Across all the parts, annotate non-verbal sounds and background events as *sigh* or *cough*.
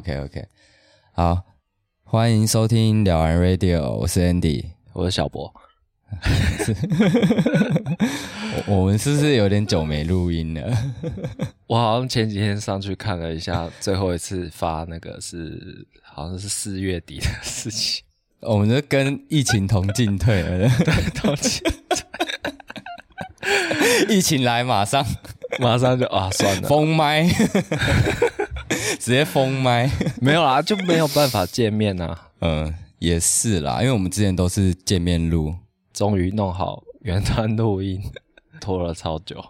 OK OK，好，欢迎收听了完 Radio，我是 Andy，我是小博。*laughs* 我我们是不是有点久没录音了？我好像前几天上去看了一下，最后一次发那个是好像是四月底的事情。我们就跟疫情同进退了，*laughs* 对，同进退。*laughs* 疫情来，马上马上就啊，算了，封麦，*laughs* 直接封麦，*laughs* 没有啦，就没有办法见面呐、啊。嗯，也是啦，因为我们之前都是见面录。终于弄好原端录音，*laughs* 拖了超久。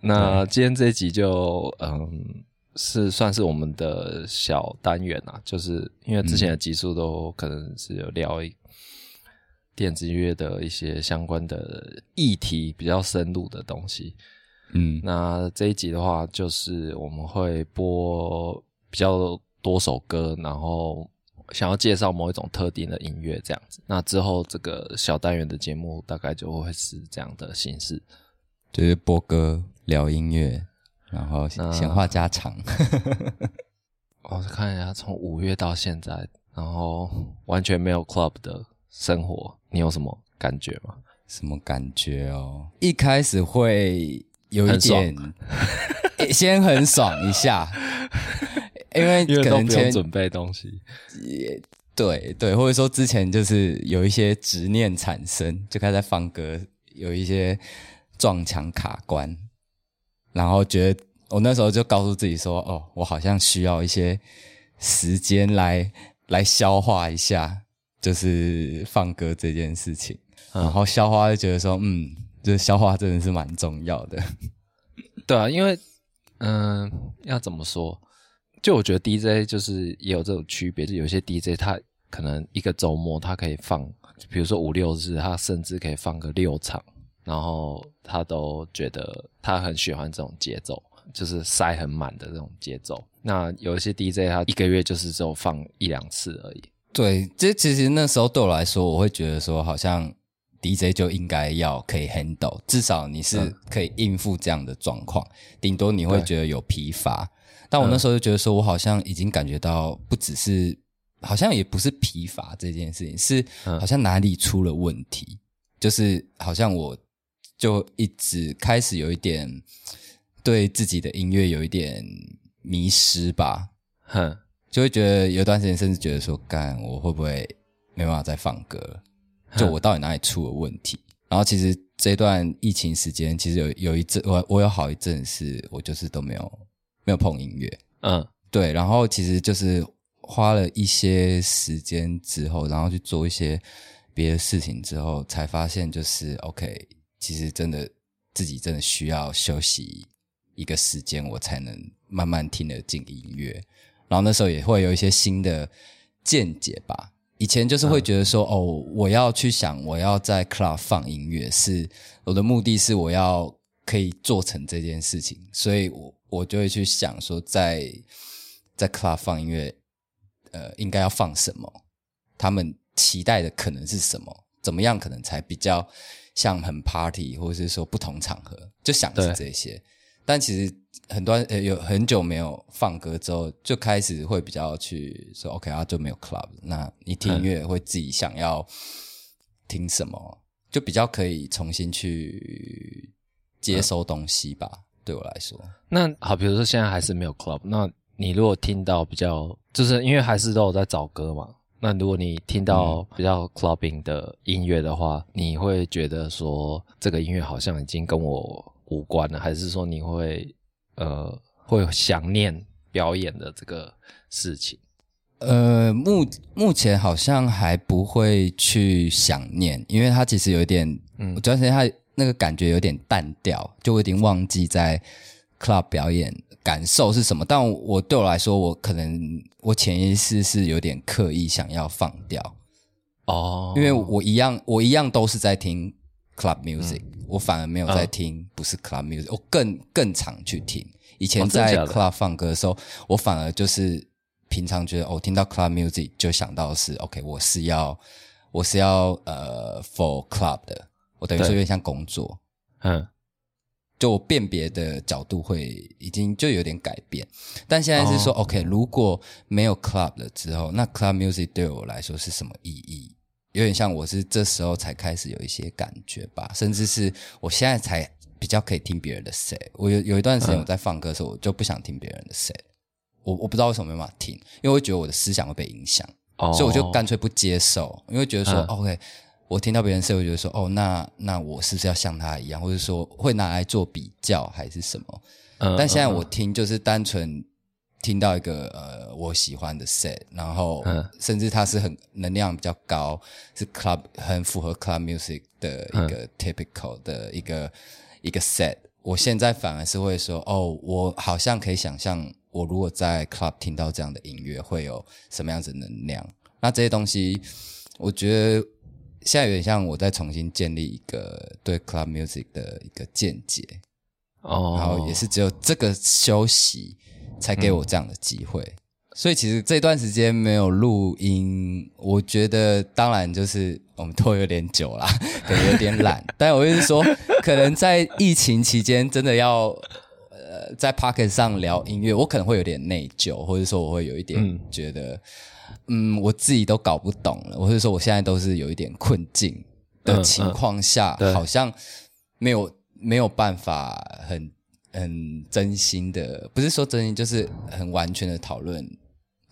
那今天这一集就嗯，是算是我们的小单元啊，就是因为之前的集数都可能是有聊电子音乐的一些相关的议题，比较深入的东西。嗯，那这一集的话，就是我们会播比较多首歌，然后。想要介绍某一种特定的音乐这样子，那之后这个小单元的节目大概就会是这样的形式，就是播歌、聊音乐，然后闲 *laughs* 话家常。*laughs* 我看一下，从五月到现在，然后完全没有 club 的生活，你有什么感觉吗？什么感觉哦？一开始会有一点，*laughs* 很先很爽一下。因为可能前准备东西，也对对，或者说之前就是有一些执念产生，就开始在放歌，有一些撞墙卡关，然后觉得我那时候就告诉自己说：“哦，我好像需要一些时间来来消化一下，就是放歌这件事情。嗯”然后消化就觉得说：“嗯，这消化真的是蛮重要的。”对啊，因为嗯、呃，要怎么说？就我觉得 DJ 就是也有这种区别，就有些 DJ 他可能一个周末他可以放，比如说五六日，他甚至可以放个六场，然后他都觉得他很喜欢这种节奏，就是塞很满的这种节奏。那有一些 DJ 他一个月就是只有放一两次而已。对，这其实那时候对我来说，我会觉得说，好像 DJ 就应该要可以 handle，至少你是可以应付这样的状况，顶多你会觉得有疲乏。但我那时候就觉得说，我好像已经感觉到，不只是，好像也不是疲乏这件事情，是好像哪里出了问题，就是好像我就一直开始有一点对自己的音乐有一点迷失吧，哼，就会觉得有段时间甚至觉得说，干我会不会没办法再放歌了？就我到底哪里出了问题？然后其实这段疫情时间，其实有有一阵我我有好一阵是我就是都没有。没有碰音乐，嗯，对，然后其实就是花了一些时间之后，然后去做一些别的事情之后，才发现就是 OK，其实真的自己真的需要休息一个时间，我才能慢慢听得进音乐。然后那时候也会有一些新的见解吧。以前就是会觉得说，嗯、哦，我要去想，我要在 club 放音乐，是我的目的是我要可以做成这件事情，所以我。我就会去想说在，在在 club 放音乐，呃，应该要放什么？他们期待的可能是什么？怎么样可能才比较像很 party，或者是说不同场合就想是这些。但其实很多呃有很久没有放歌之后，就开始会比较去说 OK 啊，就没有 club。那你听音乐会自己想要听什么？嗯、就比较可以重新去接收东西吧。嗯对我来说，那好，比如说现在还是没有 club，那你如果听到比较，就是因为还是都有在找歌嘛，那如果你听到比较 clubbing 的音乐的话，嗯、你会觉得说这个音乐好像已经跟我无关的，还是说你会呃会想念表演的这个事情？呃，目目前好像还不会去想念，因为它其实有一点，嗯，主要是它。那个感觉有点淡掉，就我已经忘记在 club 表演感受是什么。但我对我来说，我可能我潜意识是有点刻意想要放掉哦，因为我一样我一样都是在听 club music，嗯，我反而没有在听不是 club music，我更更常去听。以前在 club 放歌的时候，我反而就是平常觉得哦听到 club music 就想到是 OK，我是要我是要呃 for club 的。我等于说有点像工作，嗯，就我辨别的角度会已经就有点改变。但现在是说、oh.，OK，如果没有 club 了之后，那 club music 对我来说是什么意义？有点像我是这时候才开始有一些感觉吧，甚至是我现在才比较可以听别人的 set。我有有一段时间我在放歌的时候，我就不想听别人的 set。我我不知道为什么没办法听，因为我觉得我的思想会被影响，oh. 所以我就干脆不接受，因为觉得说、嗯、OK。我听到别人说，我觉得说，哦，那那我是不是要像他一样，或者说会拿来做比较，还是什么？嗯，但现在我听就是单纯听到一个呃我喜欢的 set，然后甚至它是很能量比较高，是 club 很符合 club music 的一个 typical 的一个一个 set。我现在反而是会说，哦，我好像可以想象，我如果在 club 听到这样的音乐，会有什么样子的能量？那这些东西，我觉得。现在有点像我在重新建立一个对 club music 的一个见解哦，然后也是只有这个休息才给我这样的机会，嗯、所以其实这段时间没有录音，我觉得当然就是我们拖有点久了，*laughs* 可能有点懒，但我就是说，可能在疫情期间真的要呃在 Pocket 上聊音乐，我可能会有点内疚，或者说我会有一点觉得。嗯嗯，我自己都搞不懂了。我是说，我现在都是有一点困境的情况下，嗯嗯、好像没有没有办法很很真心的，不是说真心，就是很完全的讨论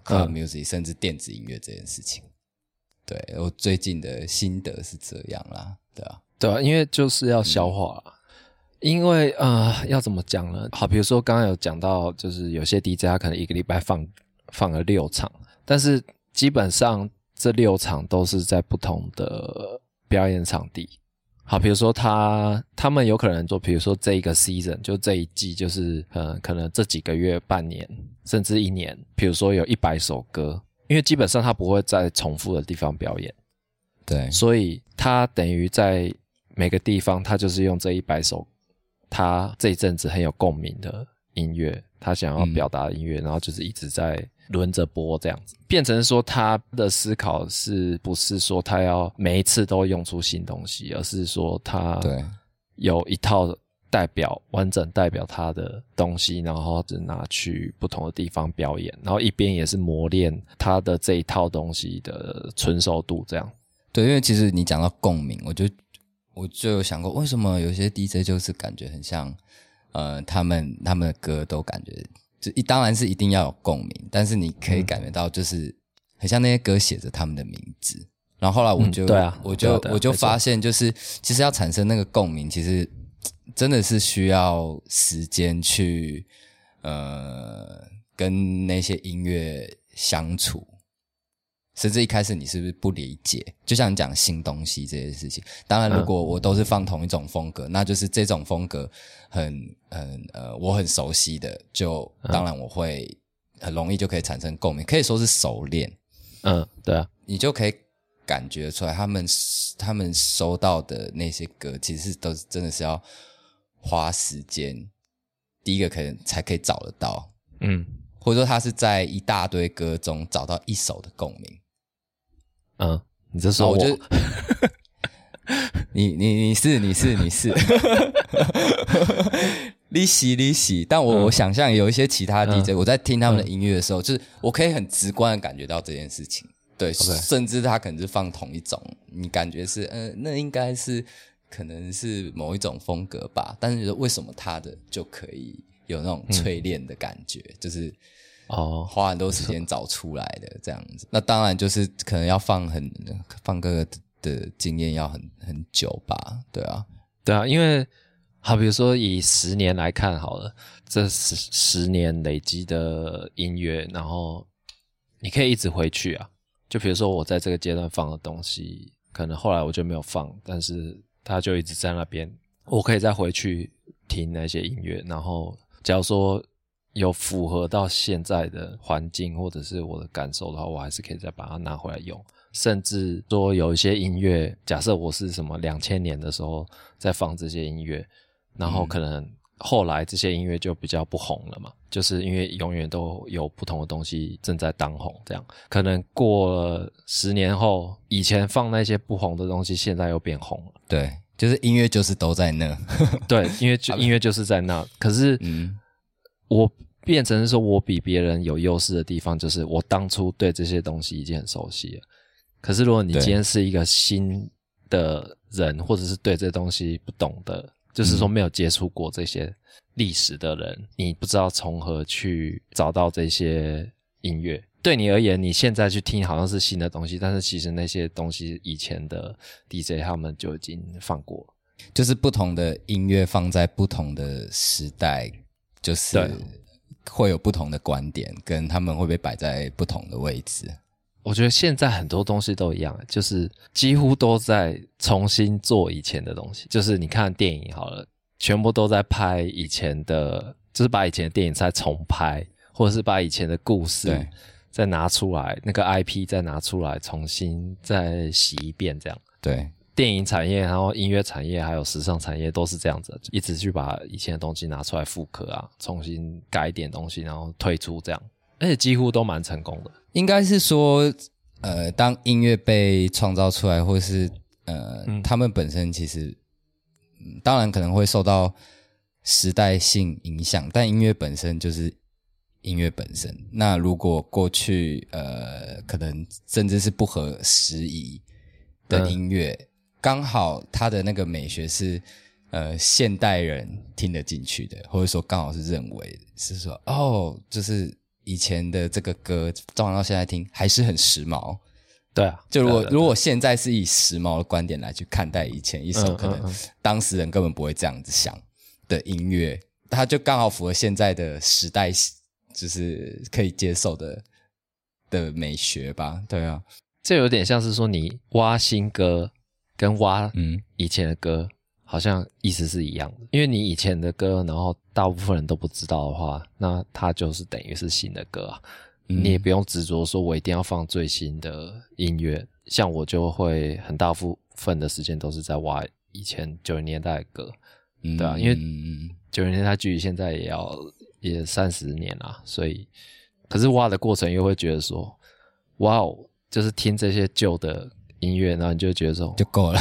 club music、嗯、甚至电子音乐这件事情。对，我最近的心得是这样啦，对啊，对啊，因为就是要消化，嗯、因为呃，要怎么讲呢？好，比如说刚刚有讲到，就是有些 DJ 他可能一个礼拜放放了六场，但是。基本上这六场都是在不同的表演场地。好，比如说他他们有可能做，比如说这一个 season 就这一季就是呃，可能这几个月、半年甚至一年，比如说有一百首歌，因为基本上他不会在重复的地方表演，对，所以他等于在每个地方，他就是用这一百首他这一阵子很有共鸣的音乐，他想要表达的音乐，嗯、然后就是一直在。轮着播这样子，变成说他的思考是不是说他要每一次都用出新东西，而是说他有一套代表完整代表他的东西，然后只拿去不同的地方表演，然后一边也是磨练他的这一套东西的纯熟度这样。对，因为其实你讲到共鸣，我就我就有想过，为什么有些 DJ 就是感觉很像，呃，他们他们的歌都感觉。就一当然是一定要有共鸣，但是你可以感觉到，就是很像那些歌写着他们的名字。然后后来我就，嗯、对啊，我就我就发现，就是其实要产生那个共鸣，其实真的是需要时间去呃跟那些音乐相处。甚至一开始你是不是不理解？就像你讲新东西这些事情，当然如果我都是放同一种风格，嗯、那就是这种风格很很呃我很熟悉的，就当然我会很容易就可以产生共鸣，可以说是熟练。嗯，对啊，你就可以感觉出来，他们他们收到的那些歌，其实都是真的是要花时间，第一个可能才可以找得到，嗯，或者说他是在一大堆歌中找到一首的共鸣。嗯，你这说我，我就 *laughs* 你你你是你是你是，利息利息。但我、嗯、我想象有一些其他 DJ，、嗯、我在听他们的音乐的时候，嗯、就是我可以很直观的感觉到这件事情。对.甚至他可能是放同一种，你感觉是，嗯、呃，那应该是可能是某一种风格吧。但是为什么他的就可以有那种淬炼的感觉？嗯、就是。哦，花很多时间找出来的这样子，那当然就是可能要放很放歌的经验要很很久吧，对啊，对啊，因为好，比如说以十年来看好了，这十十年累积的音乐，然后你可以一直回去啊，就比如说我在这个阶段放的东西，可能后来我就没有放，但是它就一直在那边，我可以再回去听那些音乐，然后假如说。有符合到现在的环境或者是我的感受的话，我还是可以再把它拿回来用。甚至说有一些音乐，假设我是什么两千年的时候在放这些音乐，然后可能后来这些音乐就比较不红了嘛，就是因为永远都有不同的东西正在当红，这样可能过了十年后，以前放那些不红的东西，现在又变红了。对。就是音乐就是都在那，对，音乐就 *laughs* 音乐就是在那。可是，嗯，我变成是说我比别人有优势的地方，就是我当初对这些东西已经很熟悉了。可是，如果你今天是一个新的人，或者是对这东西不懂的，就是说没有接触过这些历史的人，嗯，你不知道从何去找到这些音乐。对你而言，你现在去听好像是新的东西，但是其实那些东西以前的 DJ 他们就已经放过。就是不同的音乐放在不同的时代，就是会有不同的观点，跟他们会被摆在不同的位置。我觉得现在很多东西都一样，就是几乎都在重新做以前的东西。就是你看电影好了，全部都在拍以前的，就是把以前的电影再重拍，或者是把以前的故事。再拿出来那个 IP，再拿出来重新再洗一遍，这样。对，电影产业，然后音乐产业，还有时尚产业都是这样子，一直去把以前的东西拿出来复刻啊，重新改一点东西，然后推出这样，而且几乎都蛮成功的。应该是说，呃，当音乐被创造出来，或是呃、嗯，他们本身其实，当然可能会受到时代性影响，但音乐本身就是。音乐本身，那如果过去呃，可能甚至是不合时宜的音乐，刚、嗯、好他的那个美学是呃现代人听得进去的，或者说刚好是认为是说哦，就是以前的这个歌，照到现在听还是很时髦。对啊，就如果如果现在是以时髦的观点来去看待以前一首可能当时人根本不会这样子想的音乐，它就刚好符合现在的时代。就是可以接受的的美学吧，对啊，这有点像是说你挖新歌跟挖嗯以前的歌，好像意思是一样的。因为你以前的歌，然后大部分人都不知道的话，那它就是等于是新的歌啊。嗯，你也不用执着说我一定要放最新的音乐，像我就会很大部分的时间都是在挖以前九十年代的歌，嗯，对啊，因为九十年代距离现在也要。也三十年了，所以，可是挖的过程又会觉得说，哇哦，就是听这些旧的音乐，然后你就觉得说就够了，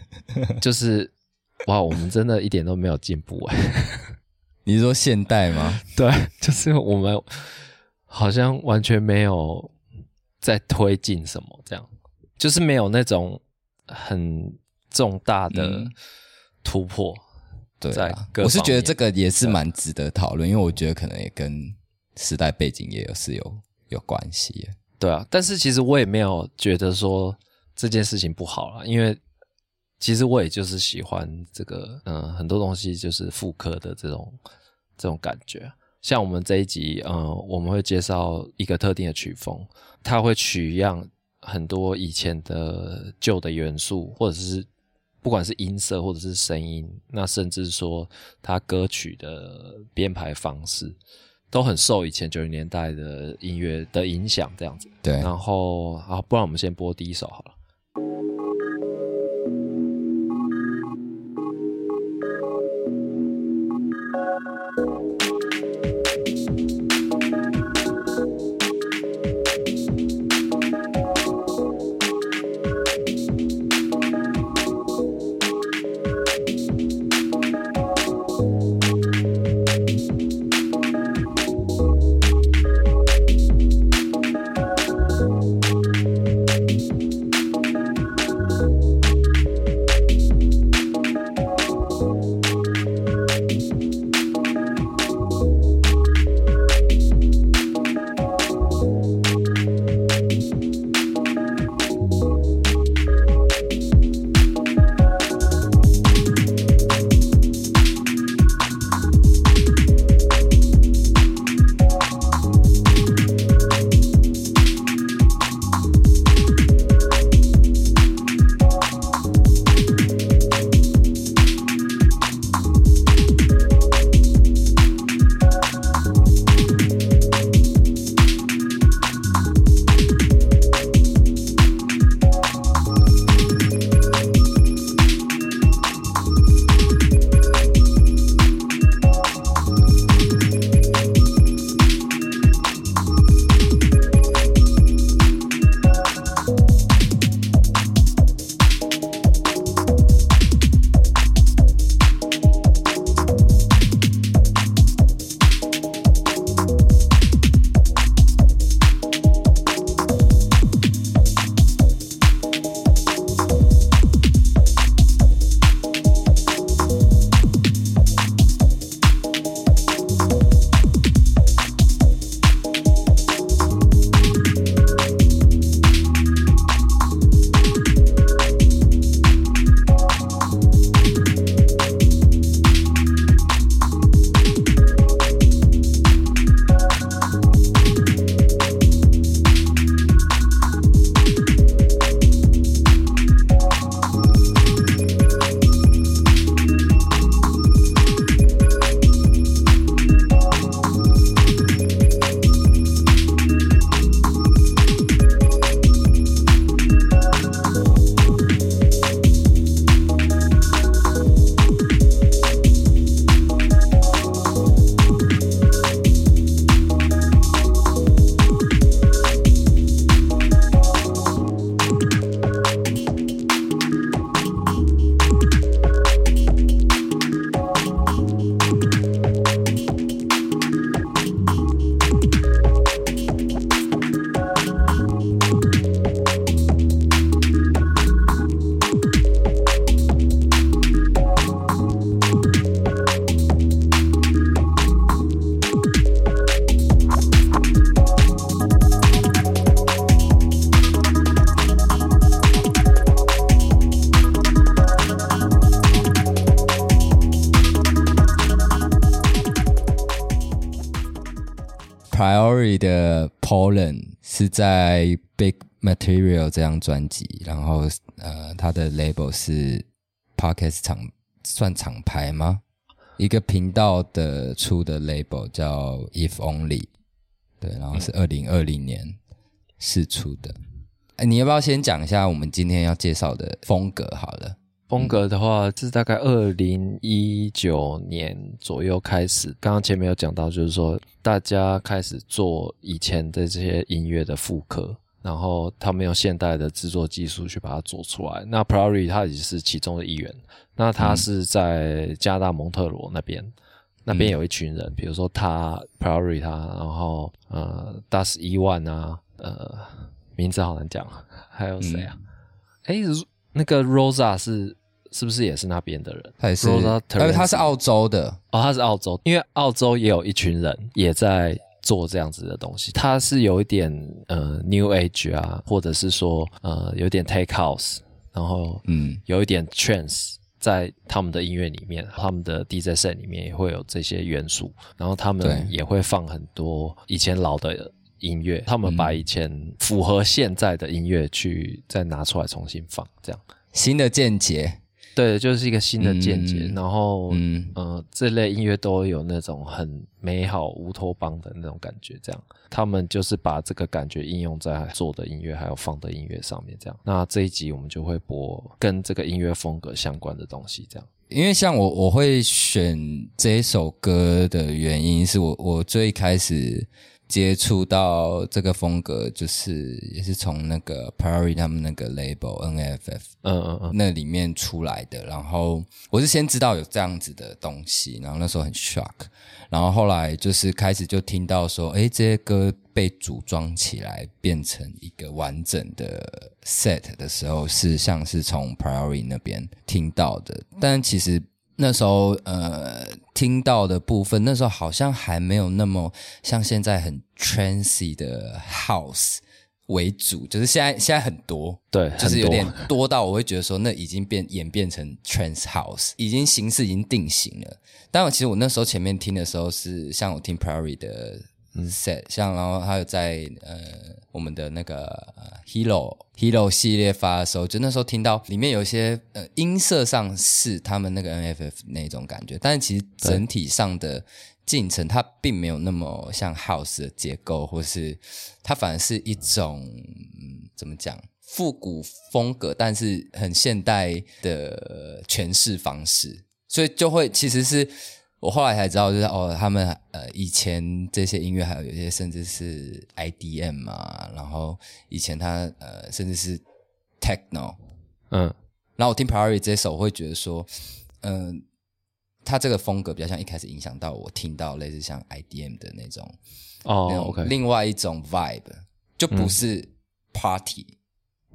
*laughs* 就是哇，我们真的一点都没有进步哎。*laughs* 你是说现代吗？*laughs* 对，就是我们好像完全没有在推进什么，这样，就是没有那种很重大的突破。嗯对啊，我是觉得这个也是蛮值得讨论，因为我觉得可能也跟时代背景也有是有有关系。对啊，但是其实我也没有觉得说这件事情不好了，因为其实我也就是喜欢这个，嗯，很多东西就是复刻的这种这种感觉。像我们这一集，嗯，我们会介绍一个特定的曲风，它会取样很多以前的旧的元素，或者是。不管是音色或者是声音，那甚至说他歌曲的编排方式，都很受以前九零年代的音乐的影响，这样子。对。然后，啊，不然我们先播第一首好了。的 Pollen 是在 Big Material 这张专辑，然后呃，他的 label 是 Podcast 厂，算厂牌吗？一个频道的出的 label 叫 If Only，对，然后是二零二零年试出的。哎，你要不要先讲一下我们今天要介绍的风格？好了。风格的话，是大概二零一九年左右开始。刚刚前面有讲到，就是说大家开始做以前的这些音乐的复刻，然后他们用现代的制作技术去把它做出来。那 Priori 他也是其中的一员。那他是在加拿大蒙特罗那边，嗯、那边有一群人，比如说他 Priori 他，然后呃 Das EONE 啊，呃名字好难讲，还有谁啊？哎、嗯。诶那个 Rosa 是是不是也是那边的人？他也是，Rosa，因为他是澳洲的。哦，他是澳洲，因为澳洲也有一群人也在做这样子的东西。他是有一点呃 New Age 啊，或者是说呃有点 Take House，然后嗯。有一点 Trance 在他们的音乐里面，他们的 DJ set 里面也会有这些元素，然后他们也会放很多以前老的音乐，他们把以前符合现在的音乐去再拿出来重新放，这样新的见解，对，就是一个新的见解。嗯、然后，嗯呃，这类音乐都有那种很美好乌托邦的那种感觉，这样他们就是把这个感觉应用在做的音乐还有放的音乐上面，这样。那这一集我们就会播跟这个音乐风格相关的东西，这样。因为像我，我会选这一首歌的原因是我，我最开始。接触到这个风格，就是也是从那个 Priori 他们那个 label NAFF，嗯嗯嗯，那里面出来的。然后我是先知道有这样子的东西，然后那时候很 shock。然后后来就是开始就听到说，哎，这些歌被组装起来变成一个完整的 set 的时候，是像是从 Priori 那边听到的。但其实。那时候，呃，听到的部分，那时候好像还没有那么像现在很 trancy 的 house 为主，就是现在现在很多，对，就是有点多到我会觉得说，那已经变演变成 trance house，已经形式已经定型了。但我其实我那时候前面听的时候是像我听 Priori 的。Set 像，然后还有在呃我们的那个、Hero Hero 系列发的时候，就那时候听到里面有一些呃音色上是他们那个 NFF 那种感觉，但是其实整体上的进程它并没有那么像 House 的结构，或是它反而是一种、嗯、怎么讲复古风格，但是很现代的诠释方式，所以就会其实是。我后来才知道，就是哦，他们呃以前这些音乐还有有些甚至是 IDM 嘛，然后以前他呃甚至是 Techno，嗯，然后我听 Priori 这首，我会觉得说，嗯、呃，他这个风格比较像一开始影响到我听到类似像 IDM 的那种哦那种另外一种 vibe，就不是 Party，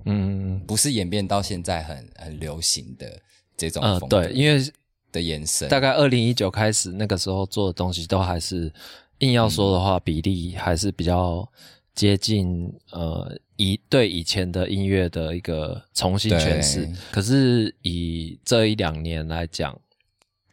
嗯，不是演变到现在很很流行的这种风格，嗯、对，因为。的延伸，大概二零一九开始，那个时候做的东西都还是硬要说的话，比例还是比较接近呃以对以前的音乐的一个重新诠释。可是以这一两年来讲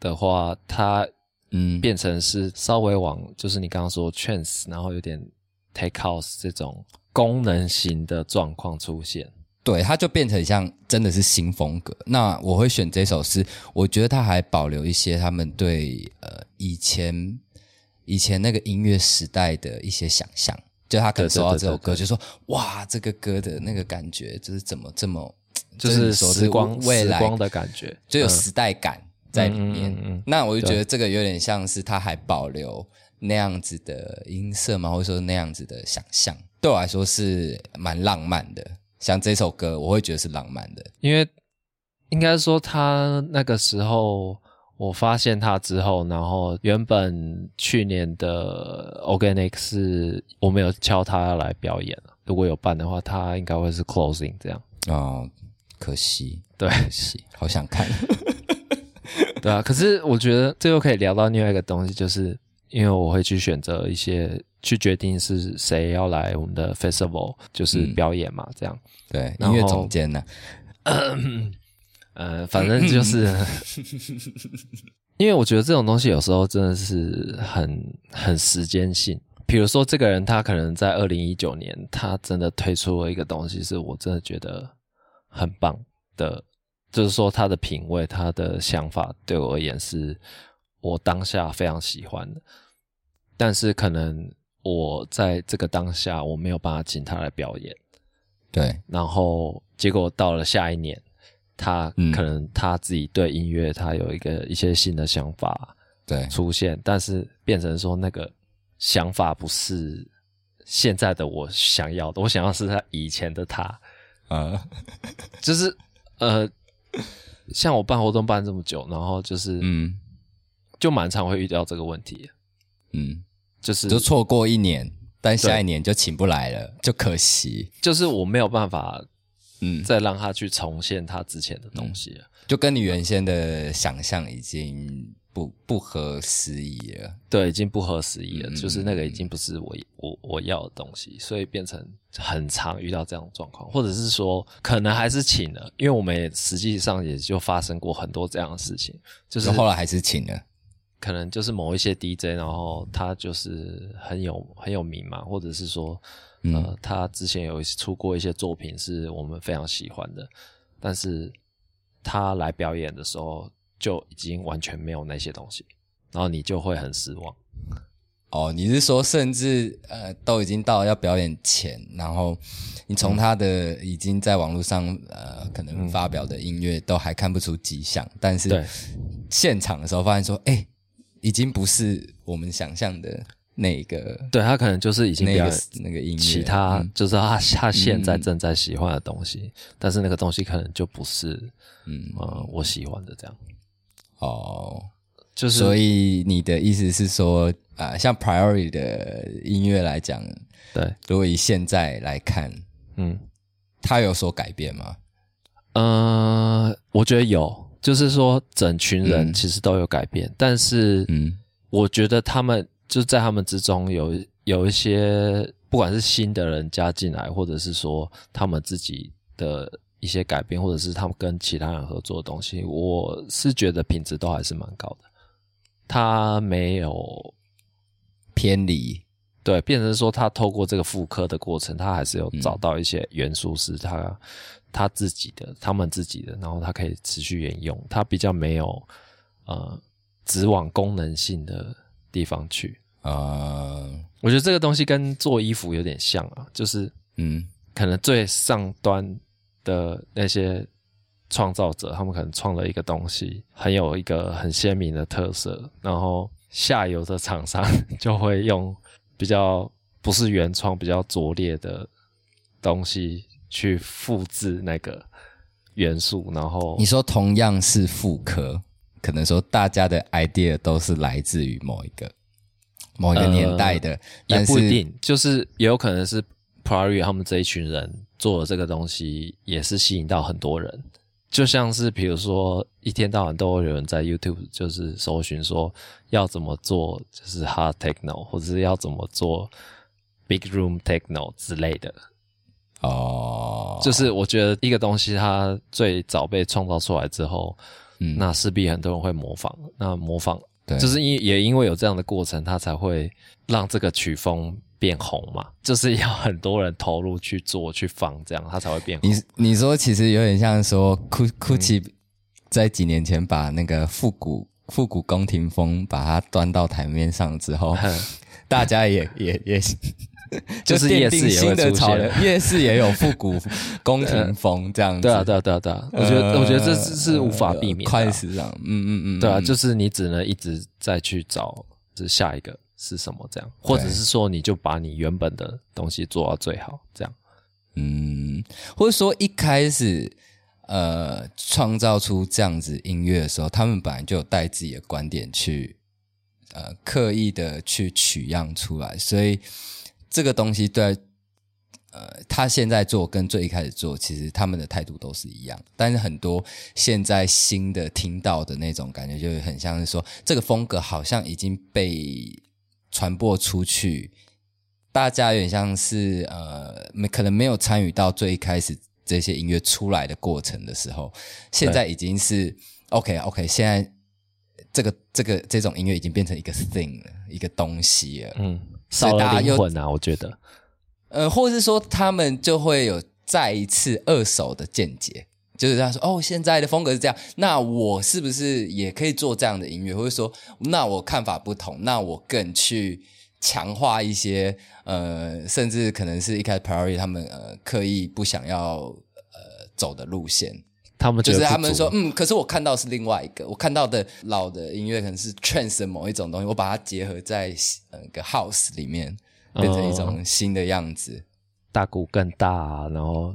的话，它嗯变成是稍微往就是你刚刚说 trance，然后有点 take house 这种功能型的状况出现。对，它就变成像真的是新风格。那我会选这首诗，我觉得它还保留一些他们对呃以前以前那个音乐时代的一些想象。就他可能说到这首歌，就说哇，这个歌的那个感觉就是怎么这么，就是时光未来光的感觉，就有时代感在里面。嗯嗯嗯嗯、那我就觉得这个有点像是他还保留那样子的音色嘛，或者说那样子的想象，对我来说是蛮浪漫的。像这首歌，我会觉得是浪漫的，因为应该说他那个时候我发现他之后，然后原本去年的 Organic 是我没有敲他要来表演，如果有办的话，他应该会是 Closing 这样。哦，可惜，对，可惜，好想看。*laughs* 对啊，可是我觉得这又可以聊到另外一个东西，就是因为我会去选择一些。去决定是谁要来我们的 festival，就是表演嘛，嗯、这样。对，音乐总监呢？呃，反正就是，因为我觉得这种东西有时候真的是很很时间性。比如说，这个人他可能在二零一九年，他真的推出了一个东西，是我真的觉得很棒的，就是说他的品味、他的想法对我而言是我当下非常喜欢的。但是可能我在这个当下我没有办法请他来表演，对。然后结果到了下一年，他可能他自己对音乐他有一个一些新的想法，对，出现，但是变成说那个。想法不是现在的我想要的，我想要是他以前的他，啊、uh. 就是呃，像我办活动办这么久，然后就是嗯，就蛮常会遇到这个问题，嗯，就是就错过一年，但下一年就请不来了，就可惜，就是我没有办法，嗯，再让他去重现他之前的东西了，嗯、就跟你原先的想象已经。不不合时宜了，对，已经不合时宜了，嗯、就是那个已经不是我我我要的东西，所以变成很常遇到这样的状况，或者是说可能还是请了，因为我们也实际上也就发生过很多这样的事情，就是后来还是请了，可能就是某一些 DJ，然后他就是很有很有名嘛，或者是说呃、嗯、他之前有出过一些作品是我们非常喜欢的，但是他来表演的时候。就已经完全没有那些东西，然后你就会很失望。哦，你是说，甚至呃，都已经到要表演前，然后你从他的已经在网络上呃可能发表的音乐都还看不出迹象，嗯、但是现场的时候发现说，哎，已经不是我们想象的那个。对，他可能就是已经那个那个音乐，其他、嗯、就是他他现在正在喜欢的东西，嗯、但是那个东西可能就不是嗯。呃我喜欢的这样。哦，就是，所以你的意思是说，啊、呃，像 Priority 的音乐来讲，对，如果以现在来看，嗯，它有所改变吗？嗯、呃，我觉得有，就是说整群人其实都有改变，嗯、但是，嗯，我觉得他们就在他们之中有有一些，不管是新的人加进来，或者是说他们自己的。一些改变，或者是他们跟其他人合作的东西，我是觉得品质都还是蛮高的。他没有偏离，对，变成说他透过这个复刻的过程，他还是有找到一些元素是他、嗯、他自己的，他们自己的，然后他可以持续沿用。他比较没有呃，只往功能性的地方去啊。呃、我觉得这个东西跟做衣服有点像啊，就是嗯，可能最上端。的那些创造者，他们可能创了一个东西，很有一个很鲜明的特色，然后下游的厂商就会用比较不是原创、比较拙劣的东西去复制那个元素，然后你说同样是复刻，可能说大家的 idea 都是来自于某一个某一个年代的，呃、但是也不一定，就是也有可能是 Prairie 他们这一群人。做的这个东西也是吸引到很多人，就像是比如说一天到晚都会有人在 YouTube 就是搜寻说要怎么做就是 Hard Techno 或者是要怎么做 Big Room Techno 之类的哦，就是我觉得一个东西它最早被创造出来之后，嗯，那势必很多人会模仿，那模仿对，就是因也因为有这样的过程，它才会让这个曲风。变红嘛，就是要很多人投入去做、去放，这样它才会变红。你你说其实有点像说，Gucci 在几年前把那个复古复古宫廷风把它端到台面上之后，大家也 *laughs* 也也 *laughs* 就是夜市也会出现，*laughs* 夜市也有复古 *laughs* 宫廷风这样子。对啊，对啊，对啊，对啊！我觉得我觉得这是是无法避免的，快时尚。嗯嗯嗯，对啊，就是你只能一直再去找，就是下一个。是什么这样，或者是说你就把你原本的东西做到最好，这样，嗯，或者说一开始呃创造出这样子音乐的时候，他们本来就有带自己的观点去呃刻意的去取样出来，所以这个东西对呃他现在做跟最一开始做，其实他们的态度都是一样，但是很多现在新的听到的那种感觉，就很像是说这个风格好像已经被。传播出去，大家有点像是呃，没可能没有参与到最一开始这些音乐出来的过程的时候，现在已经是 OK OK，现在这个这个这种音乐已经变成一个 thing 了，一个东西了。嗯，少了灵魂啊，我觉得。呃，或者是说他们就会有再一次二手的见解，就是他说哦，现在的风格是这样，那我是不是也可以做这样的音乐？或者说，那我看法不同，那我更去强化一些呃，甚至可能是一开始 Priory 他们呃刻意不想要呃走的路线。他们就是他们说，嗯，可是我看到是另外一个，我看到的老的音乐可能是 trance 的某一种东西，我把它结合在呃个 house 里面，变成一种新的样子，嗯、大鼓更大，啊，然后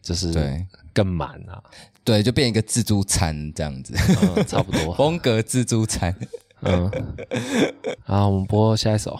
就是对。更满啊，对，就变一个自助餐这样子，嗯、差不多。*laughs* 风格自助餐，嗯，好，我们播下一首。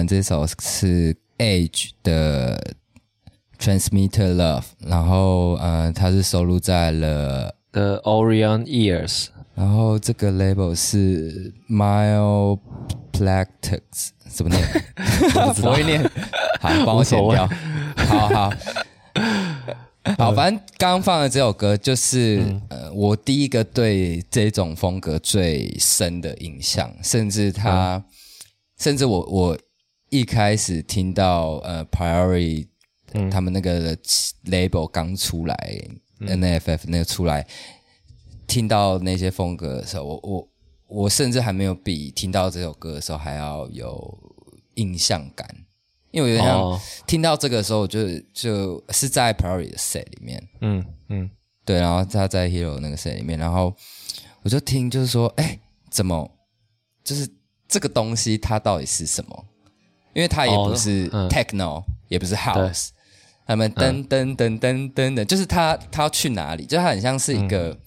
完这首是 Edge 的 Transmitter Love，然后呃，它是收录在了 The Orion Ears，然后这个 label 是 Mile Plastics，怎么念？*laughs* 我不会念，好，帮我剪掉。好好 *laughs* 好，反正刚刚放的这首歌就是、嗯、呃，我第一个对这种风格最深的印象，甚至它。嗯甚至我我一开始听到呃 Priory 他们那个 label 刚出来、嗯、NAFF 那个出来，听到那些风格的时候，我我我甚至还没有比听到这首歌的时候还要有印象感，因为我觉得像听到这个的时候，就就是在 Priory 的 set 里面，嗯嗯，对，然后他在 Hero 那个 set 里面，然后我就听，就是说，哎、欸，怎么就是。这个东西它到底是什么？因为它也不是 techno，、哦嗯、也不是 house，他们噔噔噔噔噔的，就是他他要去哪里？就他很像是一个、嗯、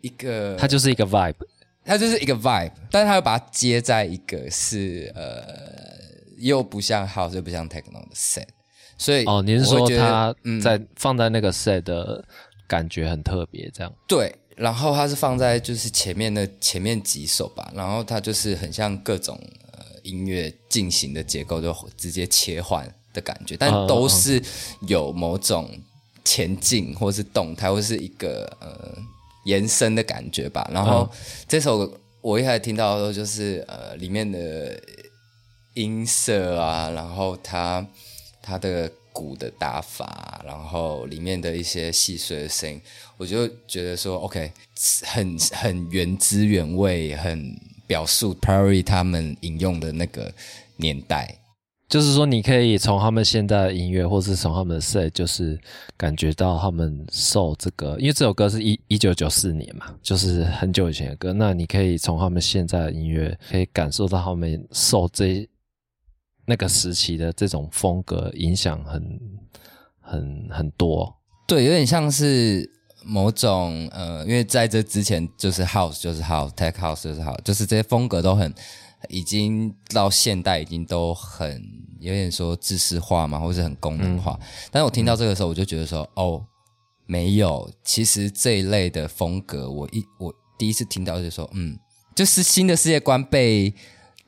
一个，他就是一个 vibe，他就是一个 vibe，但是他又把它接在一个是呃，又不像 house 又不像 techno 的 set，所以哦，你是说他在、嗯、放在那个 set 的感觉很特别，这样？对。然后它是放在就是前面的前面几首吧，然后它就是很像各种呃音乐进行的结构，就直接切换的感觉，但都是有某种前进或是动态或是一个呃延伸的感觉吧。然后这首我一开始听到的时候，就是呃里面的音色啊，然后它它的。鼓的打法，然后里面的一些细碎的声音，我就觉得说，OK，很很原汁原味，很表述 Priory 他们引用的那个年代。就是说，你可以从他们现在的音乐，或是从他们的 set，就是感觉到他们受这个，因为这首歌是一一九九四年嘛，就是很久以前的歌。那你可以从他们现在的音乐，可以感受到他们受这。那个时期的这种风格影响很很很多，对，有点像是某种呃，因为在这之前就是 house 就是 house，tech house 就是 house，就是这些风格都很已经到现代已经都很有点说知识化嘛，或是很功能化。嗯、但是我听到这个时候，我就觉得说，嗯、哦，没有，其实这一类的风格，我一我第一次听到就说，嗯，就是新的世界观被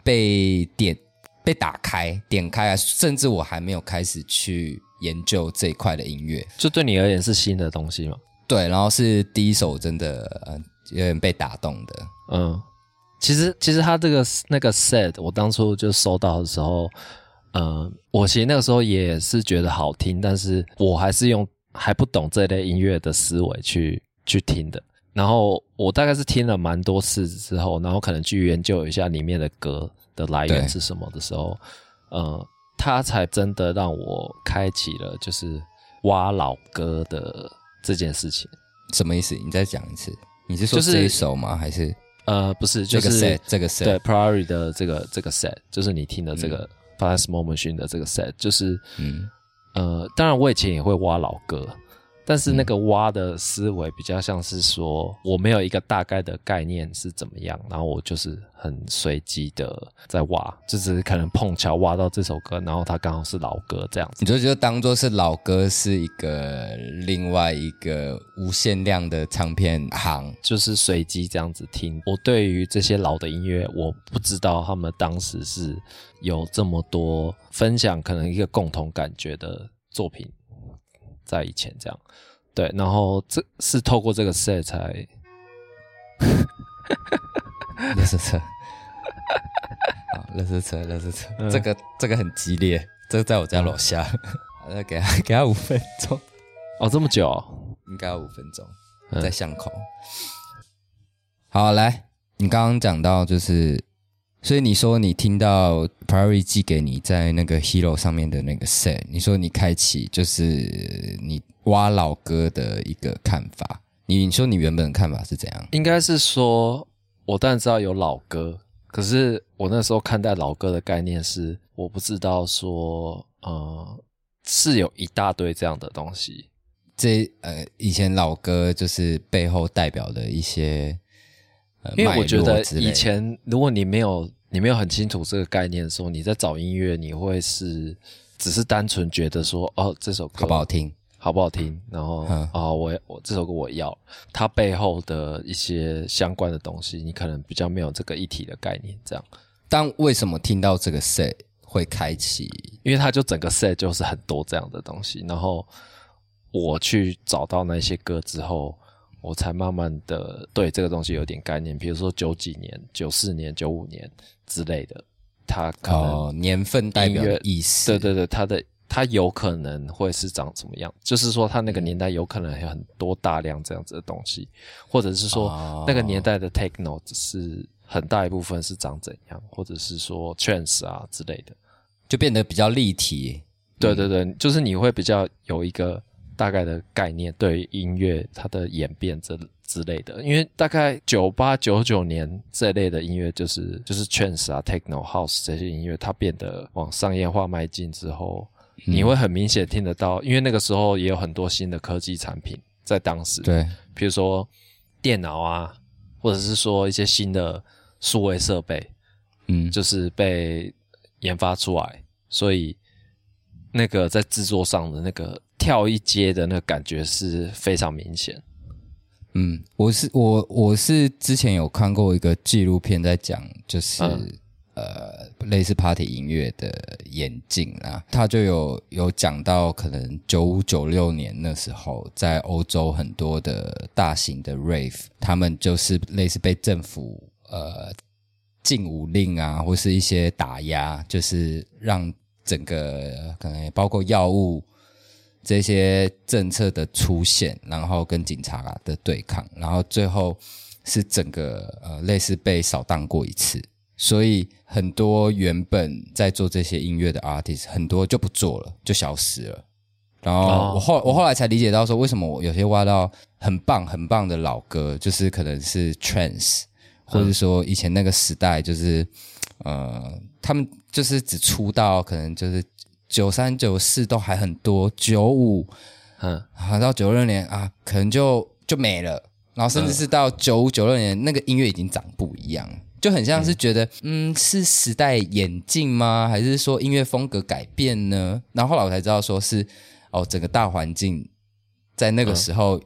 被点。被打开、点开啊，甚至我还没有开始去研究这一块的音乐，就对你而言是新的东西吗？对，然后是第一首真的呃有点被打动的。嗯，其实其实他这个那个 set，我当初就收到的时候，嗯，我其实那个时候也是觉得好听，但是我还是用还不懂这类音乐的思维去去听的。然后我大概是听了蛮多次之后，然后可能去研究一下里面的歌。的来源是什么的时候，呃，他才真的让我开启了就是挖老歌的这件事情。什么意思？你再讲一次？你是说这一首吗？还是呃，不是，就是这个 set，这个 set，对，Priory 的这个这个 set，就是你听的这个 Fast Moment 的这个 set，就是嗯呃，当然我以前也会挖老歌。但是那个挖的思维比较像是说，我没有一个大概的概念是怎么样，然后我就是很随机的在挖，就只是可能碰巧挖到这首歌，然后它刚好是老歌这样子，你就觉得当做是老歌是一个另外一个无限量的唱片行，就是随机这样子听。我对于这些老的音乐，我不知道他们当时是有这么多分享，可能一个共同感觉的作品。在以前这样，对，然后这是透过这个 set 才，*laughs* 乐色车，*laughs* 好，乐色车，乐色车，嗯、这个这个很激烈，这个在我家楼下，那、嗯、*laughs* 给他给他五分钟，哦，这么久、哦，应该要五分钟，在巷口。嗯、好，来，你刚刚讲到就是。所以你说你听到 Priory 寄给你在那个 Hero 上面的那个 set，你说你开启就是你挖老哥的一个看法。你你说你原本的看法是怎样？应该是说，我当然知道有老哥，可是我那时候看待老哥的概念是，我不知道说，呃，是有一大堆这样的东西。这呃，以前老哥就是背后代表的一些。因为我觉得以前，如果你没有你没有很清楚这个概念的时候，你在找音乐，你会是只是单纯觉得说，哦，这首歌好不好听，好不好听，然后啊、哦，我我这首歌我要它背后的一些相关的东西，你可能比较没有这个一体的概念。这样，但为什么听到这个 set 会开启？因为它就整个 set 就是很多这样的东西，然后我去找到那些歌之后。我才慢慢的对这个东西有点概念，比如说九几年、九四年、九五年之类的，它可能哦，年份代表的意思，对对对，它的它有可能会是长什么样，就是说它那个年代有可能有很多大量这样子的东西，或者是说那个年代的 techno 是很大一部分是长怎样，或者是说 trance 啊之类的，就变得比较立体。对对对，就是你会比较有一个。大概的概念，对于音乐它的演变这之类的，因为大概九八九九年这类的音乐，就是就是 trance 啊、techno house 这些音乐，它变得往商业化迈进之后，你会很明显听得到，因为那个时候也有很多新的科技产品在当时，对，比如说电脑啊，或者是说一些新的数位设备，嗯，就是被研发出来，所以那个在制作上的那个跳一阶的那个感觉是非常明显。嗯，我是我我是之前有看过一个纪录片，在讲就是。嗯呃，类似 Party 音乐的演进啦，他就有有讲到，可能九五九六年那时候，在欧洲很多的大型的 Rave，他们就是类似被政府呃禁舞令啊，或是一些打压，就是让整个可能也包括药物这些政策的出现，然后跟警察的对抗，然后最后是整个呃类似被扫荡过一次。所以很多原本在做这些音乐的 artist，很多就不做了，就消失了。然后我后我后来才理解到说，为什么我有些挖到很棒很棒的老歌，就是可能是 trance，或者说以前那个时代，就是呃，他们就是只出道，可能就是九三九四都还很多，九五嗯，好到九六年啊，可能就就没了。然后甚至是到九五九六年，那个音乐已经长不一样。就很像是觉得，嗯，嗯，是时代演进吗？还是说音乐风格改变呢？然后后来我才知道，说是哦，整个大环境在那个时候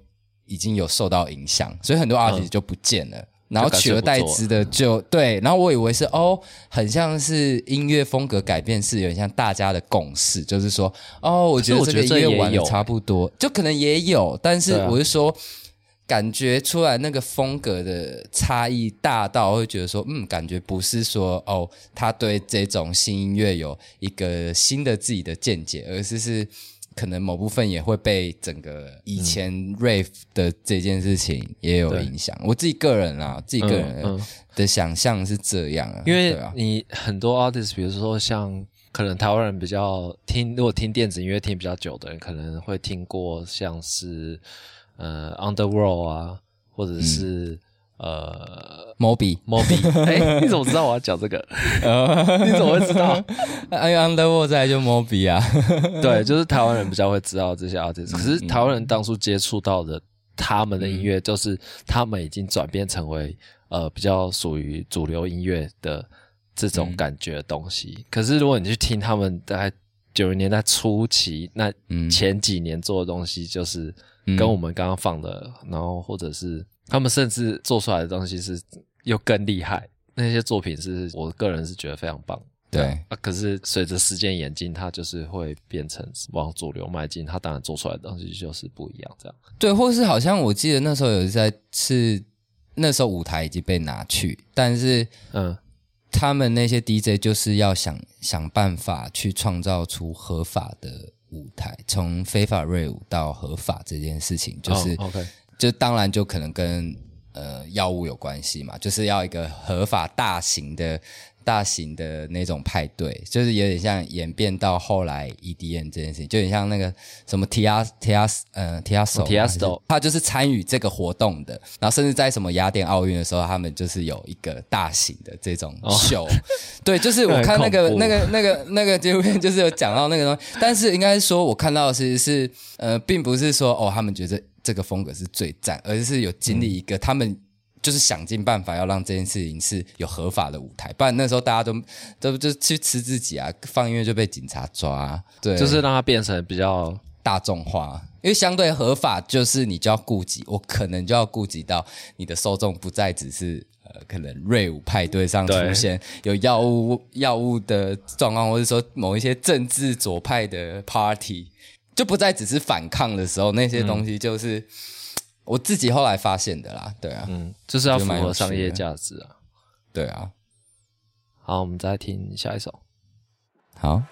已经有受到影响，嗯、所以很多 artist 就不见了，嗯、然后取而代之的就对。然后我以为是哦，很像是音乐风格改变是有点像大家的共识，就是说哦，我觉得这个音乐玩的差不多，就可能也有，但是我是说。感觉出来那个风格的差异大到会觉得说，嗯，感觉不是说哦，他对这种新音乐有一个新的自己的见解，而是是可能某部分也会被整个以前 rave 的这件事情也有影响。我自己个人啊，自己个人的想象是这样啊，因为你很多 artist，比如说像可能台湾人比较听，如果听电子音乐听比较久的人，可能会听过像是。呃，Underworld 啊，或者是、嗯、呃，Moby，Moby，*laughs* 哎，你怎么知道我要讲这个？*laughs* 你怎么会知道？因为 Underworld 再来就 Moby 啊，对，就是台湾人比较会知道这些 artist。可是台湾人当初接触到的他们的音乐，就是他们已经转变成为呃比较属于主流音乐的这种感觉的东西。嗯、可是如果你去听他们在九十年代初期那前几年做的东西，就是。跟我们刚刚放的，然后或者是他们甚至做出来的东西是又更厉害，那些作品是我个人是觉得非常棒。对啊，可是随着时间演进，它就是会变成往主流迈进，它当然做出来的东西就是不一样。这样对，或是好像我记得那时候有在是那时候舞台已经被拿去，但是嗯，他们那些 DJ 就是要想想办法去创造出合法的。舞台从非法 rave 到合法这件事情，就是，oh, okay. 就当然就可能跟呃药物有关系嘛，就是要一个合法大型的。大型的那种派对，就是有点像演变到后来 EDM 这件事情，就有点像那个什么 Tia Tia 呃 Tiesto Tiesto，他就是参与这个活动的，然后甚至在什么雅典奥运的时候，他们就是有一个大型的这种秀。Oh. *laughs* 对，就是我看那个那个那个那个纪录片，就是有讲到那个东西，但是应该说我看到的是是呃，并不是说哦，他们觉得这个风格是最赞，而是有经历一个他们。就是想尽办法要让这件事情是有合法的舞台，不然那时候大家都 *laughs* 都就去吃自己啊，放音乐就被警察抓啊。对，就是让它变成比较大众化，因为相对合法，就是你就要顾及，我可能就要顾及到你的受众不再只是呃，可能 rave 派对上出现有药物药物的状况，或者说某一些政治左派的 party，就不再只是反抗的时候，那些东西就是。嗯我自己后来发现的啦，对啊，嗯，就是要符合商业价值啊，对啊。好，我们再听下一首，好。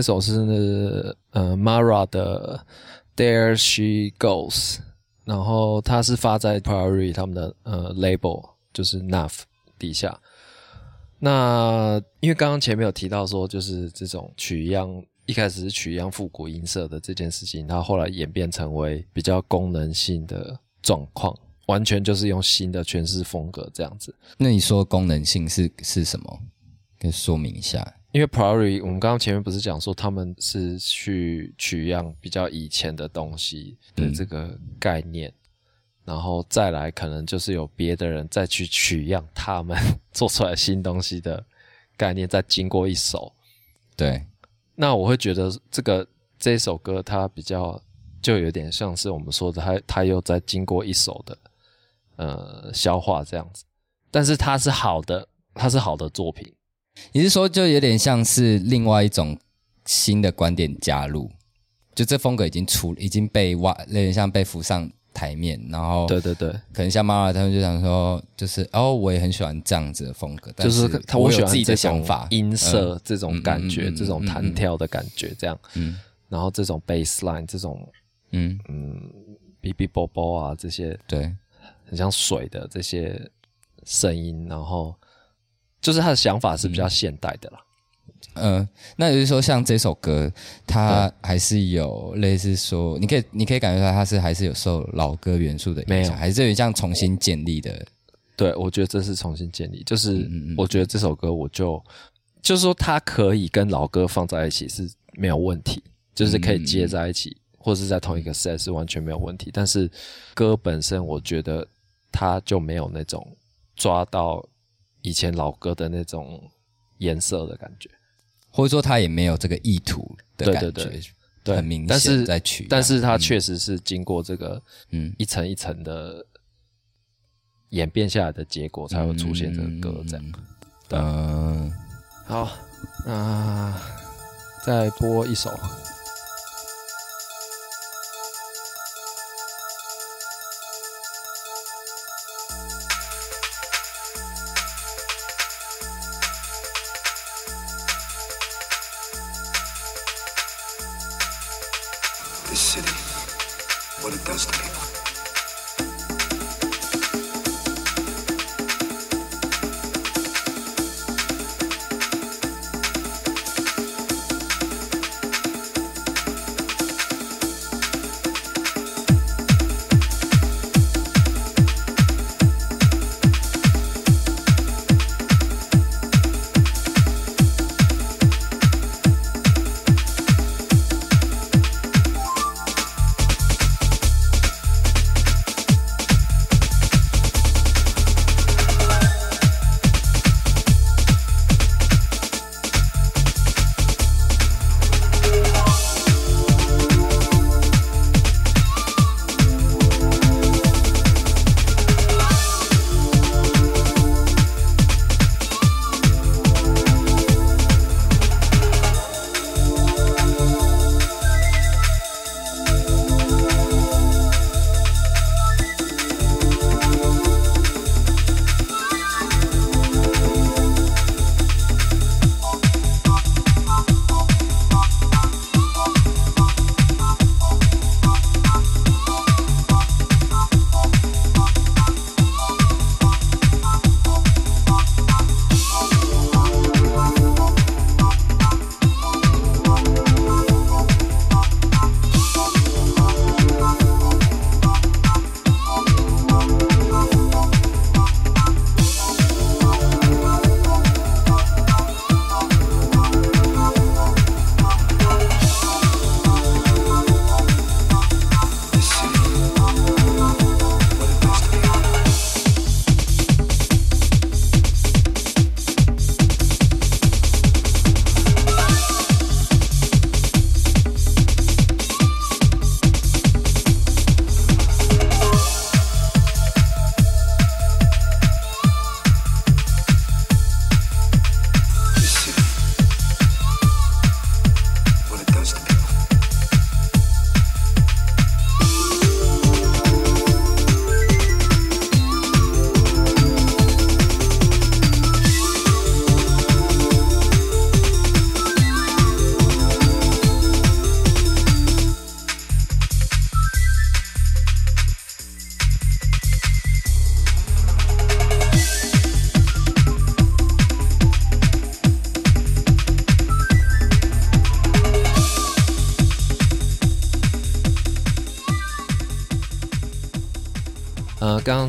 这首是呃 Mara 的 There She Goes，然后它是发在 Priory 他们的呃 label，就是 Nuff 底下。那因为刚刚前面有提到说，就是这种取样一开始是取样复古音色的这件事情，它后来演变成为比较功能性的状况，完全就是用新的诠释风格这样子。那你说功能性是是什么？跟说明一下。因为 Priory 我们刚刚前面不是讲说他们是去取样比较以前的东西的这个概念。嗯然后再来，可能就是有别的人再去取样他们 *laughs* 做出来新东西的概念，再经过一首。对，那我会觉得这个这首歌它比较就有点像是我们说的，它它又在经过一首的呃消化这样子，但是它是好的，它是好的作品。你是说就有点像是另外一种新的观点加入，就这风格已经出已经被挖，有点像被浮上。台面，然后对对对，可能像妈妈他们就想说，就是哦，我也很喜欢这样子的风格，就是他我有自己的想法，音色这种感觉，这种弹跳的感觉，这样，嗯，然后这种 bass line 这种，嗯嗯，b b 啵啵啊这些，对，很像水的这些声音，然后就是他的想法是比较现代的啦。嗯、呃，那也就是说，像这首歌，它还是有类似说，你可以你可以感觉到它是还是有受老歌元素的影响，没有，还是有这样重新建立的。对，我觉得这是重新建立，就是我觉得这首歌，我就就是说，它可以跟老歌放在一起是没有问题，就是可以接在一起，嗯、或是在同一个 set 是完全没有问题。但是歌本身，我觉得它就没有那种抓到以前老歌的那种颜色的感觉。或者说他也没有这个意图的感觉，对对对，对，很明显在取，但是他确实是经过这个嗯一层一层的演变下来的结果，才会出现这个歌这样。嗯，好，那再播一首。dust.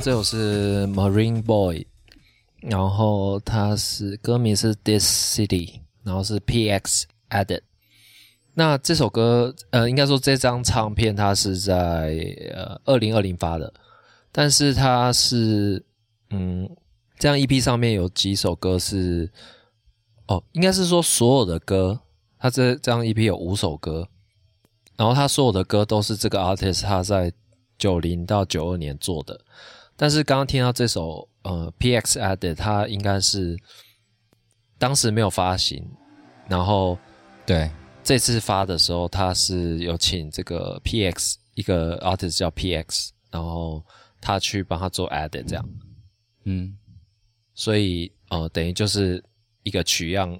这首是 Marine Boy，然后它是歌名是 This City，然后是 PX Added。那这首歌，呃，应该说这张唱片它是在呃二零二零发的，但是它是嗯，这张 EP 上面有几首歌是，哦，应该是说所有的歌，它这这张 EP 有五首歌，然后它所有的歌都是这个 artist 他在九零到九二年做的，但是刚刚听到这首呃 PX Added，它应该是当时没有发行，然后对。这次发的时候，他是有请这个 PX 一个 artist 叫 PX，然后他去帮他做 edit 这样，嗯，所以呃，等于就是一个取样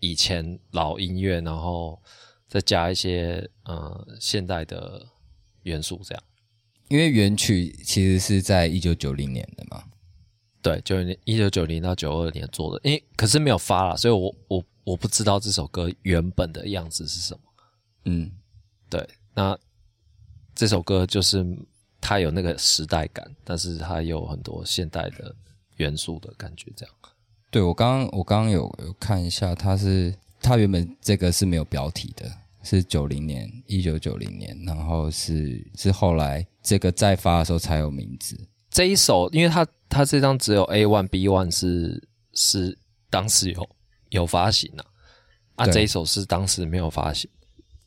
以前老音乐，然后再加一些呃现代的元素这样。因为原曲其实是在一九九零年的嘛，对，就一九九零到九二年做的，因为可是没有发了，所以我我。我不知道这首歌原本的样子是什么。嗯，对，那这首歌就是它有那个时代感，但是它有很多现代的元素的感觉，这样。对，我刚刚我刚刚有有看一下，它是它原本这个是没有标题的，是九零年一九九零年，然后是是后来这个再发的时候才有名字。这一首，因为它它这张只有 A one B one 是是当时有。有发行啊，啊，这一首是当时没有发行，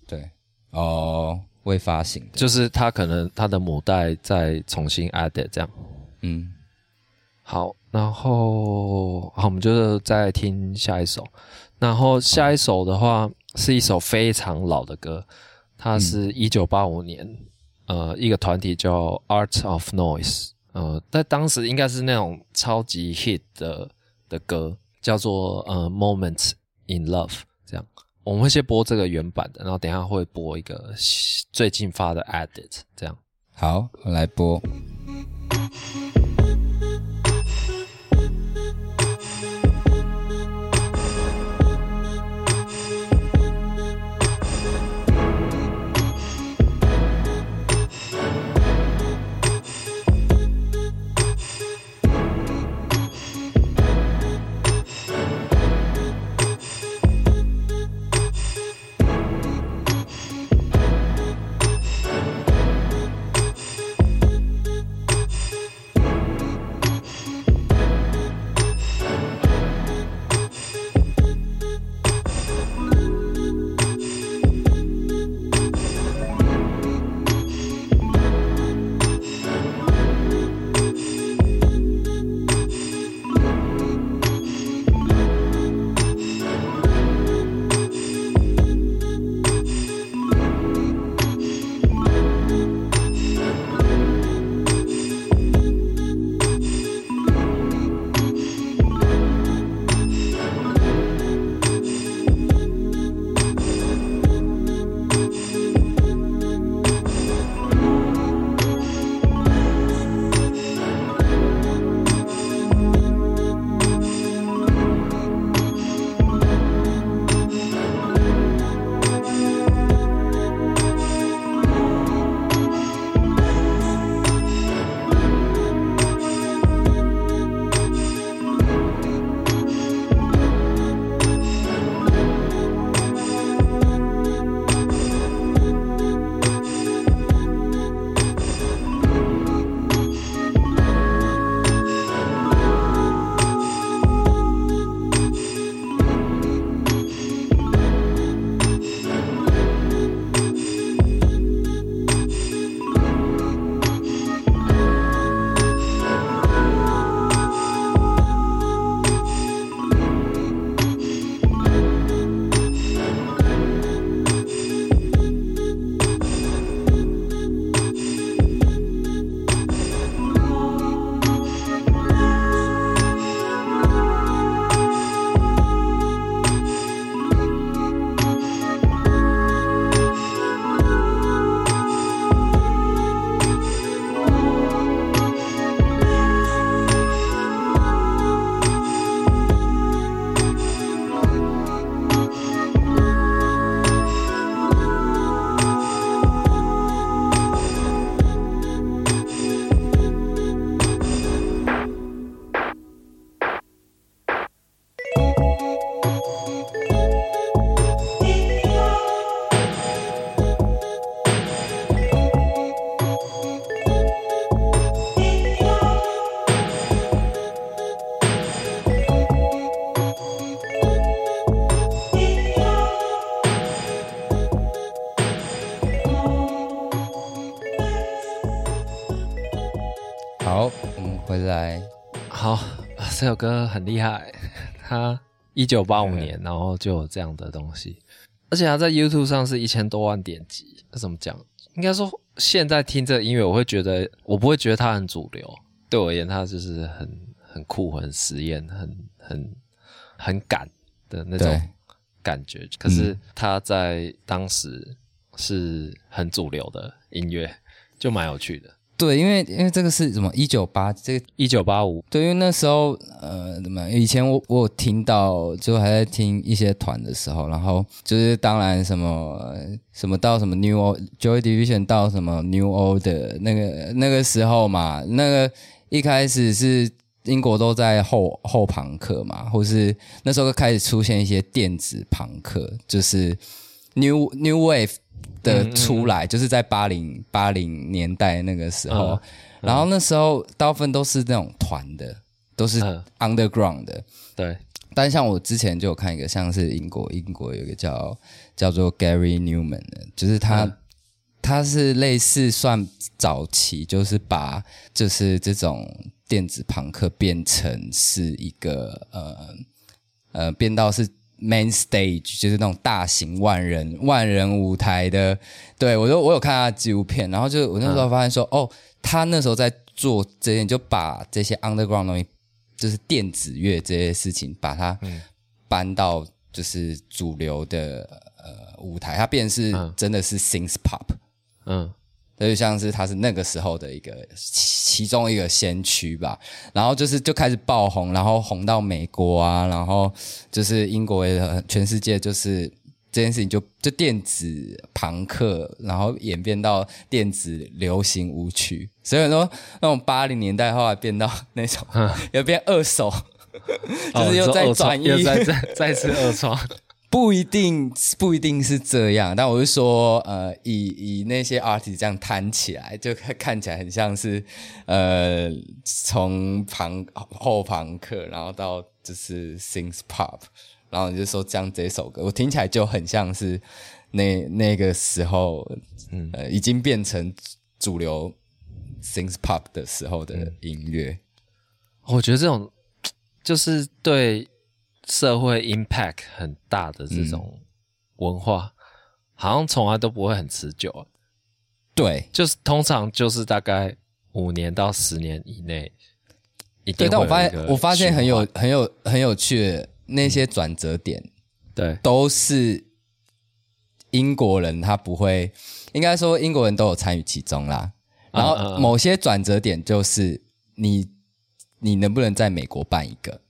对，哦，未发行的，就是他可能他的母带再重新 add 这样，嗯，好，然后好，我们就再听下一首，然后下一首的话是一首非常老的歌，它是一九八五年，呃，一个团体叫 Art of Noise，呃，在当时应该是那种超级 hit 的的歌。叫做呃，Moments in Love，这样我们会先播这个原版的，然后等一下会播一个最近发的 Edit，这样。好，我来播。来。好，*laughs* 这首歌很厉害，*laughs* 它一九八五年，然后就有这样的东西，而且它在 YouTube 上是一千多万点击。那怎么讲？应该说，现在听这个音乐，我会觉得，我不会觉得它很主流。对我而言，它就是很很酷、很实验、很很很赶的那种感觉。可是它在当时是很主流的音乐，就蛮有趣的。对，因为因为这个是什么？一九八这个一九八五。对，因为那时候呃，怎么？以前我我有听到，就还在听一些团的时候，然后就是当然什么什么到什么 New Old Joy Division 到什么 New Old 的那个那个时候嘛，那个一开始是英国都在后后朋克嘛，或是那时候开始出现一些电子朋克，就是 New New Wave。的出来，就是在八零八零年代那个时候，然后那时候大部分都是那种团的，都是 underground 的。对，但像我之前就有看一个，像是英国，英国有一个叫叫做 Gary Newman 的，就是他他是类似算早期，就是把就是这种电子朋克变成是一个呃呃变到是。Main stage 就是那种大型万人万人舞台的，对，我就我有看他纪录片，然后就我那时候发现说，嗯、哦，他那时候在做这些，就把这些 underground 东西，就是电子乐这些事情，把它搬到就是主流的呃舞台，它变是真的是 synth pop，嗯。就像是他是那个时候的一个其中一个先驱吧，然后就是就开始爆红，然后红到美国啊，然后就是英国也全世界，就是这件事情就就电子朋克，然后演变到电子流行舞曲，所以说那种八零年代后来变到那种，*laughs* 又变二手，*laughs* 就是又再转移，又再再再次二创。不一定不一定是这样，但我是说，呃，以以那些 artist 这样弹起来，就看起来很像是，呃，从朋后朋克，然后到就是 synth pop，然后你就说这样这首歌，我听起来就很像是那那个时候，嗯，呃，已经变成主流 synth pop 的时候的音乐。我觉得这种就是对。社会 impact 很大的这种文化，嗯、好像从来都不会很持久。对，就是通常就是大概五年到十年以内。对，但我发现我发现很有很有很有趣的那些转折点，对，都是英国人，他不会，应该说英国人都有参与其中啦。然后某些转折点就是你你能不能在美国办一个？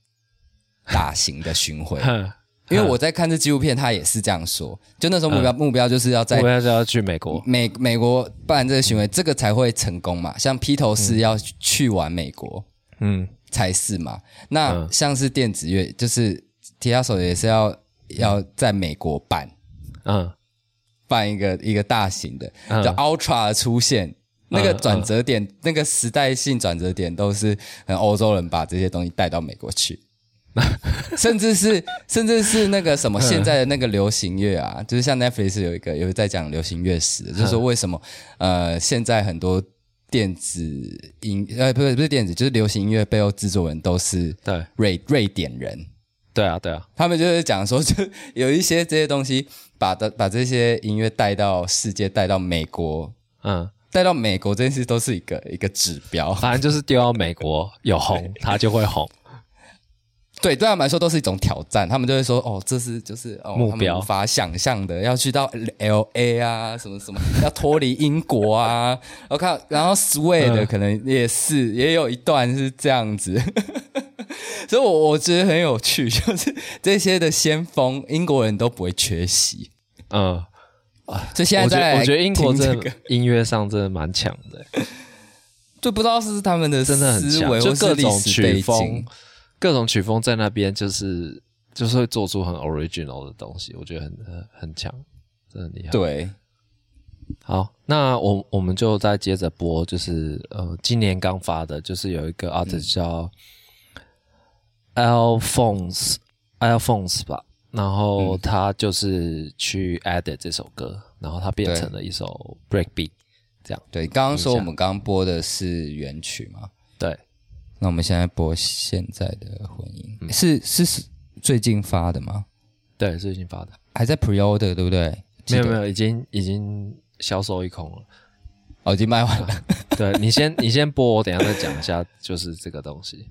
大型的巡回，*laughs* 因为我在看这纪录片，他也是这样说。就那时候目标目标就是要在，目标是要去美国，美美国办这个巡回，这个才会成功嘛。像披头士要去完美国，嗯，才是嘛。那像是电子乐，就是吉他手也是要要在美国办，嗯，办一个一个大型的，叫 Ultra 的出现，那个转折点，那个时代性转折点，都是很欧洲人把这些东西带到美国去。*laughs* 甚至是甚至是那个什么现在的那个流行乐啊，就是像 Netflix 有一个有在讲流行乐史，就是说为什么呃现在很多电子音呃不是不是电子，就是流行音乐背后制作人都是对。瑞瑞典人，对啊对啊，他们就是讲说 *laughs* 就有一些这些东西把的把这些音乐带到世界，带到美国，嗯，带到美国这件事都是一个一个指标，反正就是丢到美国有红，*laughs* 它就会红。对，对他们来说都是一种挑战。他们就会说：“哦，这是就是哦，目标无法想象的，要去到 L A 啊，什么什么，要脱离英国啊。我看，然后 Sway 的可能也是，嗯、也有一段是这样子。*laughs* 所以我，我我觉得很有趣，*laughs* 就是这些的先锋，英国人都不会缺席。嗯啊，就现在，在、这个、我觉得英国这个音乐上真的蛮强的，就不知道是他们的真的很强，就各种曲风。各种曲风在那边就是就是会做出很 original 的东西，我觉得很很很强，真的很厉害。对，好，那我我们就再接着播，就是呃，今年刚发的，就是有一个 artist 叫 Alphonse、嗯、Alphonse 吧，然后他就是去 edit 这首歌，然后他变成了一首 breakbeat，这样。对，刚刚说我们刚刚播的是原曲嘛？对。那我们现在播现在的婚姻，嗯、是是最近发的吗？对，最近发的，还在 pre-order 对不对？没有没有，已经已经销售一空了，哦，已经卖完了。*laughs* 对，你先你先播，我等一下再讲一下，就是这个东西。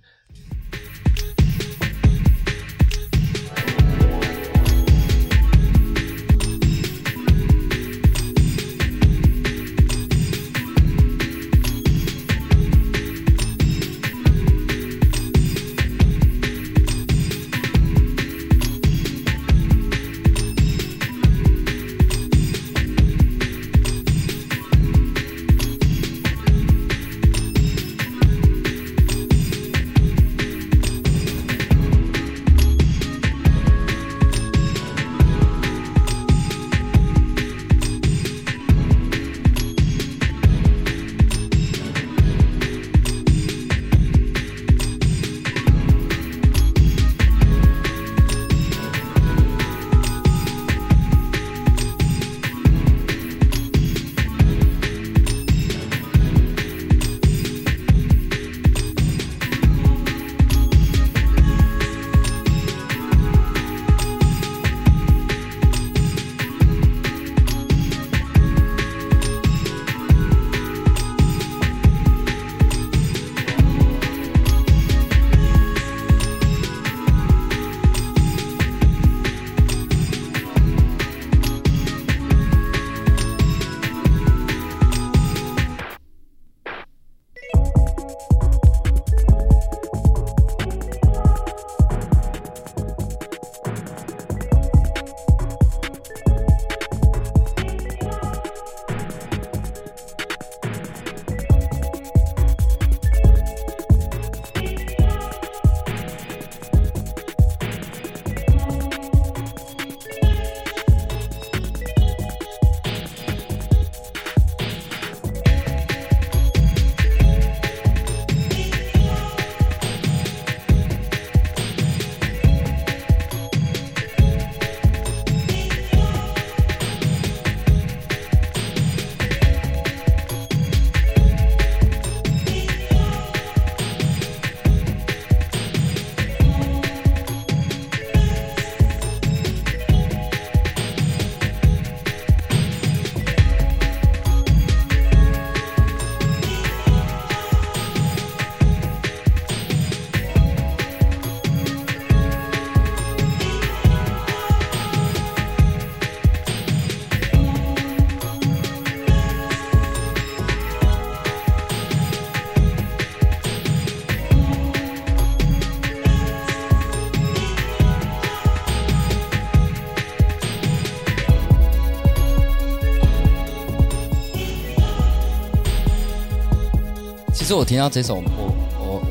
实我听到这首，我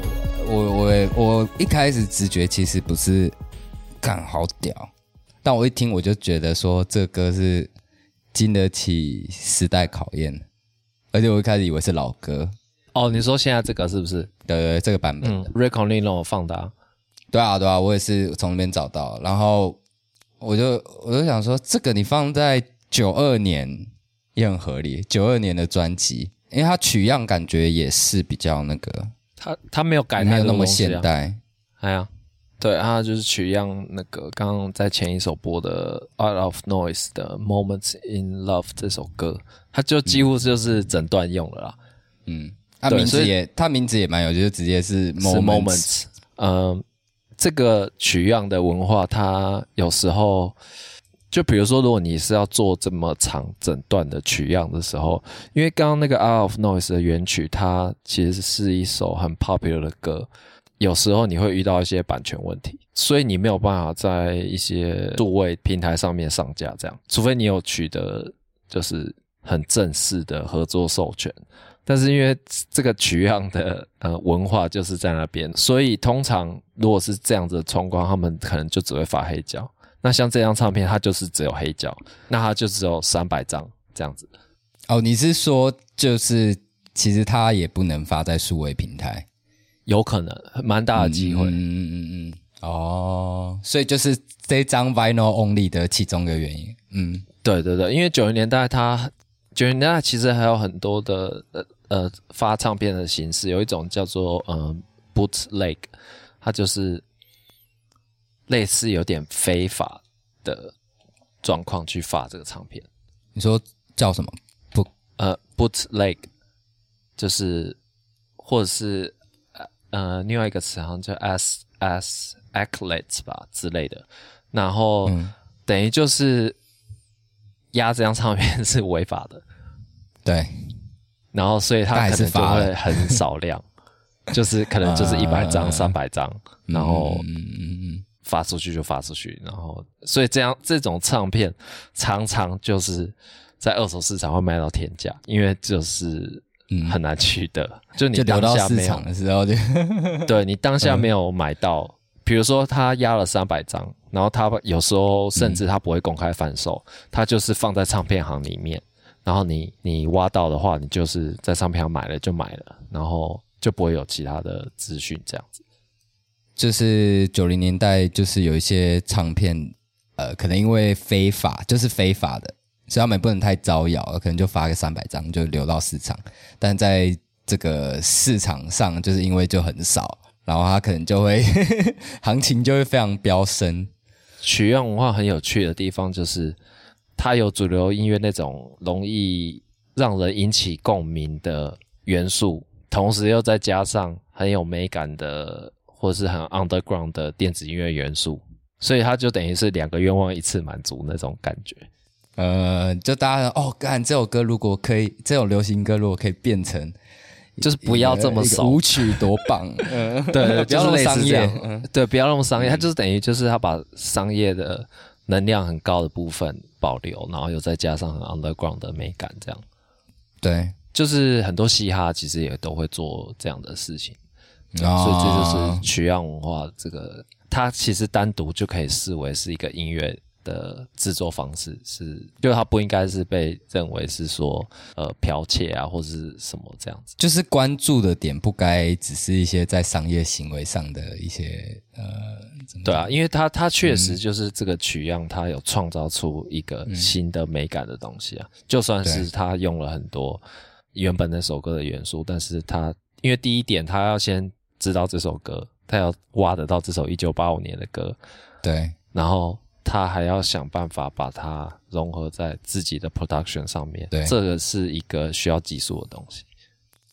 我我我我一开始直觉其实不是，干好屌，但我一听我就觉得说这歌是经得起时代考验，而且我一开始以为是老歌。哦，你说现在这个是不是？对对对，这个版本。嗯 Conley 让我放的啊。对啊对啊，我也是从那边找到，然后我就我就想说，这个你放在九二年也很合理，九二年的专辑。因为它取样感觉也是比较那个，它它没有改太多、啊、没有那么现代，哎呀，对，它就是取样那个刚刚在前一首播的《Out of Noise》的《Moments in Love》这首歌，它就几乎就是整段用了啦。嗯，它名字也它名字也蛮有，就是直接是 Moments。嗯，这个取样的文化，它有时候。就比如说，如果你是要做这么长整段的取样的时候，因为刚刚那个《Out of Noise》的原曲，它其实是一首很 popular 的歌，有时候你会遇到一些版权问题，所以你没有办法在一些数位平台上面上架，这样，除非你有取得就是很正式的合作授权。但是因为这个取样的呃文化就是在那边，所以通常如果是这样子的状况，他们可能就只会发黑胶。那像这张唱片，它就是只有黑胶，那它就只有三百张这样子。哦，你是说就是其实它也不能发在数位平台？有可能，蛮大的机会。嗯嗯嗯嗯。哦，所以就是这张 Vinyl Only 的其中一个原因。嗯，对对对，因为九零年代它九零年代其实还有很多的呃呃发唱片的形式，有一种叫做呃 bootleg，它就是类似有点非法的状况去发这个唱片。你说叫什么？不，呃，bootleg，就是或者是呃另外一个词好像叫 as as acolytes 吧之类的。然后、嗯、等于就是压这张唱片是违法的，对。然后所以他可能就会很少量，*laughs* 就是可能就是一百张、三百张，然后发出去就发出去，然后所以这样这种唱片常常就是在二手市场会卖到天价，因为就是很难取得，嗯、*laughs* 就你当下没有的时候就 *laughs* 对你当下没有买到，嗯、比如说他压了三百张，然后他有时候甚至他不会公开贩售，他就是放在唱片行里面。然后你你挖到的话，你就是在唱片行买了就买了，然后就不会有其他的资讯这样子。就是九零年代，就是有一些唱片，呃，可能因为非法，就是非法的，所以他们也不能太招摇，可能就发个三百张就流到市场。但在这个市场上，就是因为就很少，然后它可能就会 *laughs* 行情就会非常飙升。取样文化很有趣的地方就是。它有主流音乐那种容易让人引起共鸣的元素，同时又再加上很有美感的或是很 underground 的电子音乐元素，所以它就等于是两个愿望一次满足那种感觉。呃，就大家哦，干这首歌如果可以，这首流行歌如果可以变成 *laughs* *laughs* 就是不要这么熟，舞曲多棒，嗯，对，不要那么商业，对，不要那么商业，它就是等于就是它把商业的。能量很高的部分保留，然后又再加上很 underground 的美感，这样，对，就是很多嘻哈其实也都会做这样的事情，哦、所以这就是取样文化。这个它其实单独就可以视为是一个音乐的制作方式是，就它不应该是被认为是说呃剽窃啊或者是什么这样子，就是关注的点不该只是一些在商业行为上的一些呃，对啊，因为它它确实就是这个取样，它有创造出一个新的美感的东西啊，嗯、就算是它用了很多原本那首歌的元素，但是它因为第一点，他要先知道这首歌，他要挖得到这首一九八五年的歌，对，然后。他还要想办法把它融合在自己的 production 上面，对，这个是一个需要技术的东西。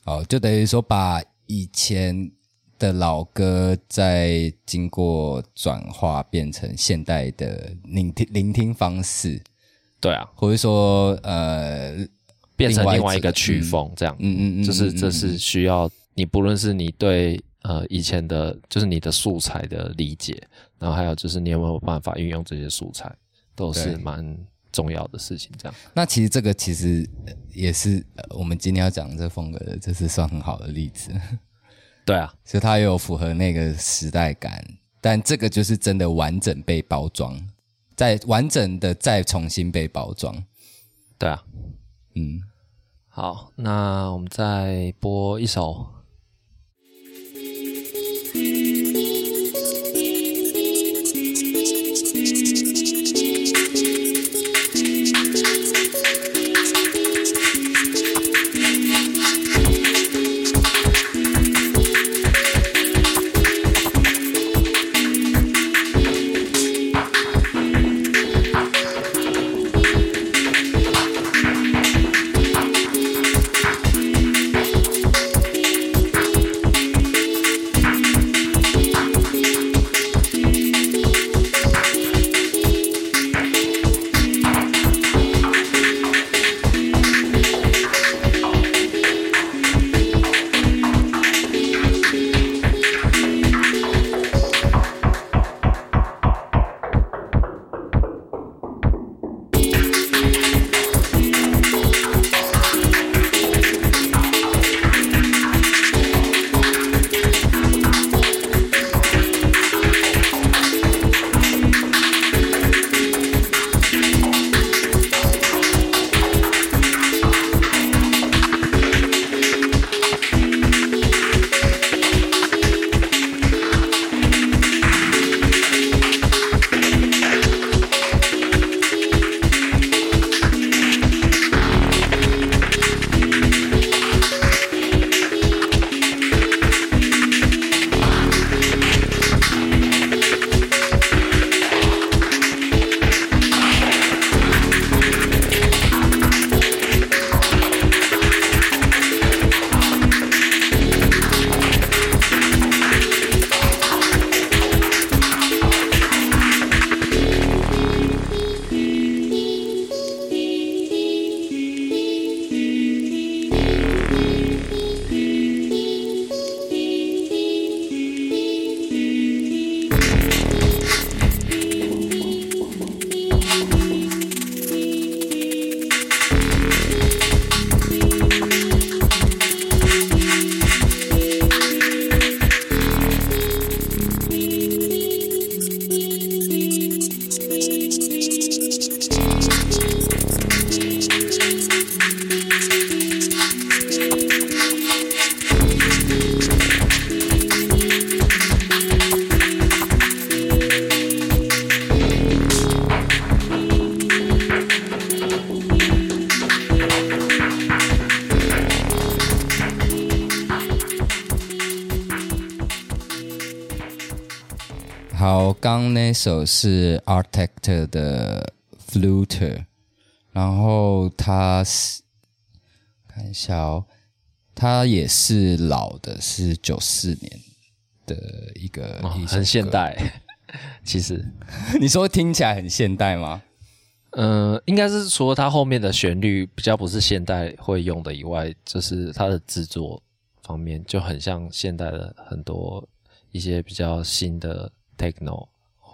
哦，就等于说把以前的老歌再经过转化变成现代的聆听聆听方式，对啊，或者说呃变成另外一个曲风这样，嗯嗯嗯，就是这是需要你不论是你对。呃，以前的就是你的素材的理解，然后还有就是你有没有办法运用这些素材，都是蛮重要的事情。这样，那其实这个其实也是我们今天要讲的这风格的，这是算很好的例子。*laughs* 对啊，所以它有符合那个时代感，但这个就是真的完整被包装，再完整的再重新被包装。对啊，嗯，好，那我们再播一首。首是 Architect 的 Fluter，然后他是看一下哦，他也是老的，是九四年的一个，哦、很现代。*laughs* 其实你说听起来很现代吗？嗯、呃，应该是说它后面的旋律比较不是现代会用的以外，就是它的制作方面就很像现代的很多一些比较新的 techno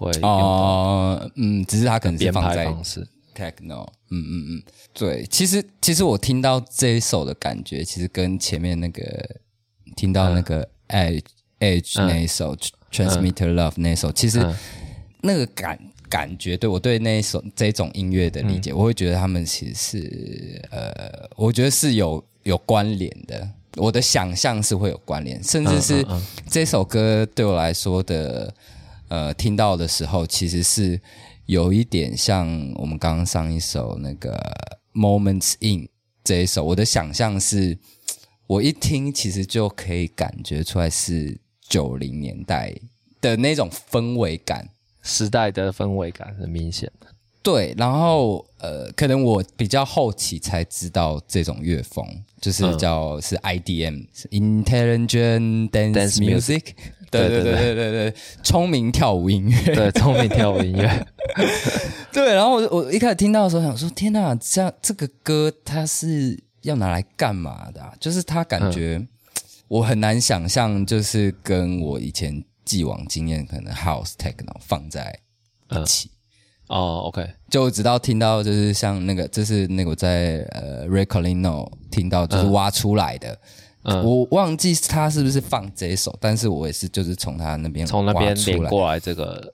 会哦，嗯，只是它可能是放在方式。techno，嗯嗯嗯，对，其实其实我听到这一首的感觉，其实跟前面那个听到那个 edge、嗯、edge 那一首。嗯。Transmitter Love 那首，其实那个感感觉，对我对那一首这种音乐的理解，嗯、我会觉得他们其实是呃，我觉得是有有关联的。我的想象是会有关联，甚至是这首歌对我来说的呃，听到的时候，其实是有一点像我们刚刚上一首那个 Moments In 这一首。我的想象是，我一听其实就可以感觉出来是。九零年代的那种氛围感，时代的氛围感很明显。对，然后呃，可能我比较后期才知道这种乐风，就是叫、嗯、是 IDM，Intelligent Dance, Dance Music。对对对对对对，聪明跳舞音乐。对，聪明跳舞音乐。*laughs* 对，然后我我一开始听到的时候想说，天哪，这样这个歌它是要拿来干嘛的、啊？就是它感觉。嗯我很难想象，就是跟我以前既往经验，可能 House Techno 放在一起。嗯、哦，OK，就直到听到，就是像那个，就是那个我在呃 Recording 听到，就是挖出来的。嗯，我忘记他是不是放这一首，但是我也是就是从他那边从那边连过来这个。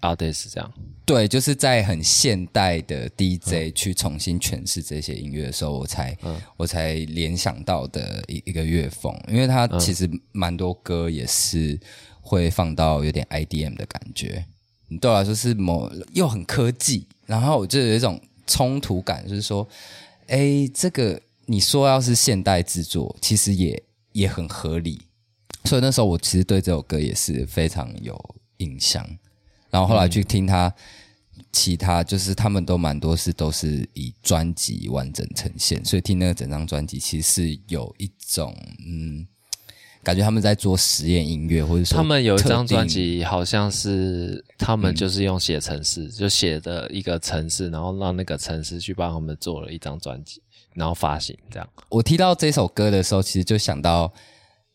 artist 这样，对，就是在很现代的 DJ 去重新诠释这些音乐的时候，我才、嗯、我才联想到的一一个乐风，因为它其实蛮多歌也是会放到有点 IDM 的感觉，对我来说是某又很科技，然后我就有一种冲突感，就是说，哎，这个你说要是现代制作，其实也也很合理，所以那时候我其实对这首歌也是非常有印象。然后后来去听他其他，就是他们都蛮多是都是以专辑完整呈现，所以听那个整张专辑其实是有一种嗯，感觉他们在做实验音乐，或者说他们有一张专辑好像是他们就是用写程式，嗯、就写的一个程式，然后让那个程式去帮他们做了一张专辑，然后发行这样。我提到这首歌的时候，其实就想到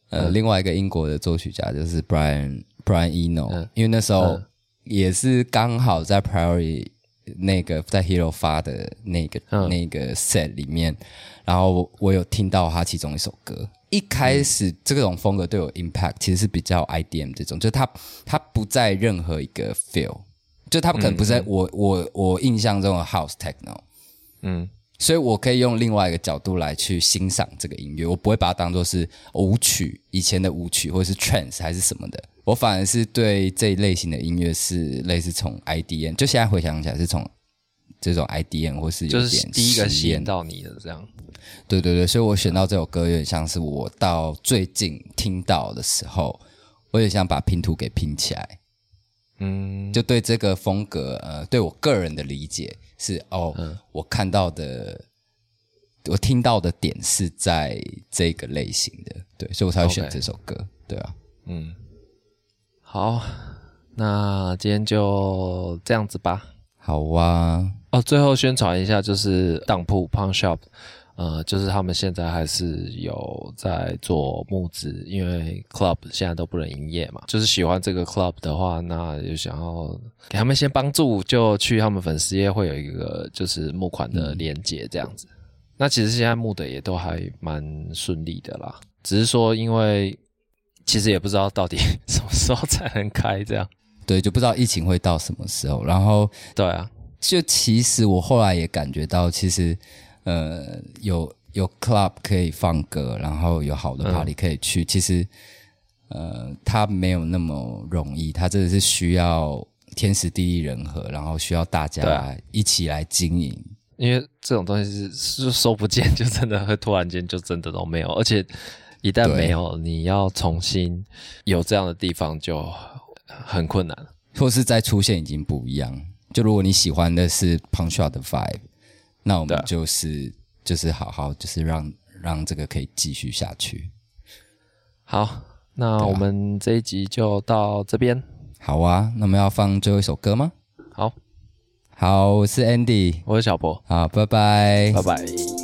呃、嗯、另外一个英国的作曲家就是 Brian Brian Eno，、嗯、因为那时候。嗯。也是刚好在 Priority 那个在 Hero 发的那个、嗯、那个 set 里面，然后我有听到他其中一首歌。一开始这种风格对我 impact 其实是比较 IDM 这种，就他他不在任何一个 feel，就他可能不在我、嗯、我我印象中的 House Techno，嗯，所以我可以用另外一个角度来去欣赏这个音乐，我不会把它当做是舞曲，以前的舞曲或者是 trance 还是什么的。我反而是对这一类型的音乐是类似从 IDM，就现在回想起来是从这种 IDM 或是有点就是第一个吸引到你的这样。对对对，所以我选到这首歌有点像是我到最近听到的时候，我也想把拼图给拼起来。嗯，就对这个风格，呃，对我个人的理解是哦，嗯、我看到的，我听到的点是在这个类型的，对，所以我才会选这首歌。对啊，嗯。好，那今天就这样子吧。好啊。哦，最后宣传一下，就是当铺 Pawn Shop，呃，就是他们现在还是有在做募资，因为 Club 现在都不能营业嘛。就是喜欢这个 Club 的话，那就想要给他们先帮助，就去他们粉丝页会有一个就是募款的链接这样子。嗯、那其实现在募的也都还蛮顺利的啦，只是说因为。其实也不知道到底 *laughs* 什么时候才能开，这样对，就不知道疫情会到什么时候。然后，对啊，就其实我后来也感觉到，其实呃，有有 club 可以放歌，然后有好的 party 可以去。嗯、其实呃，它没有那么容易，它真的是需要天时地利人和，然后需要大家一起来经营。因为这种东西是是说不见，就真的会突然间就真的都没有，而且。一旦没有，你要重新有这样的地方就很困难，或是再出现已经不一样。就如果你喜欢的是 Punch Out 的 Vibe，那我们就是、啊、就是好好就是让让这个可以继续下去。好，那我们这一集就到这边。好啊，那我们要放最后一首歌吗？好，好，我是 Andy，我是小博，好，拜拜，拜拜。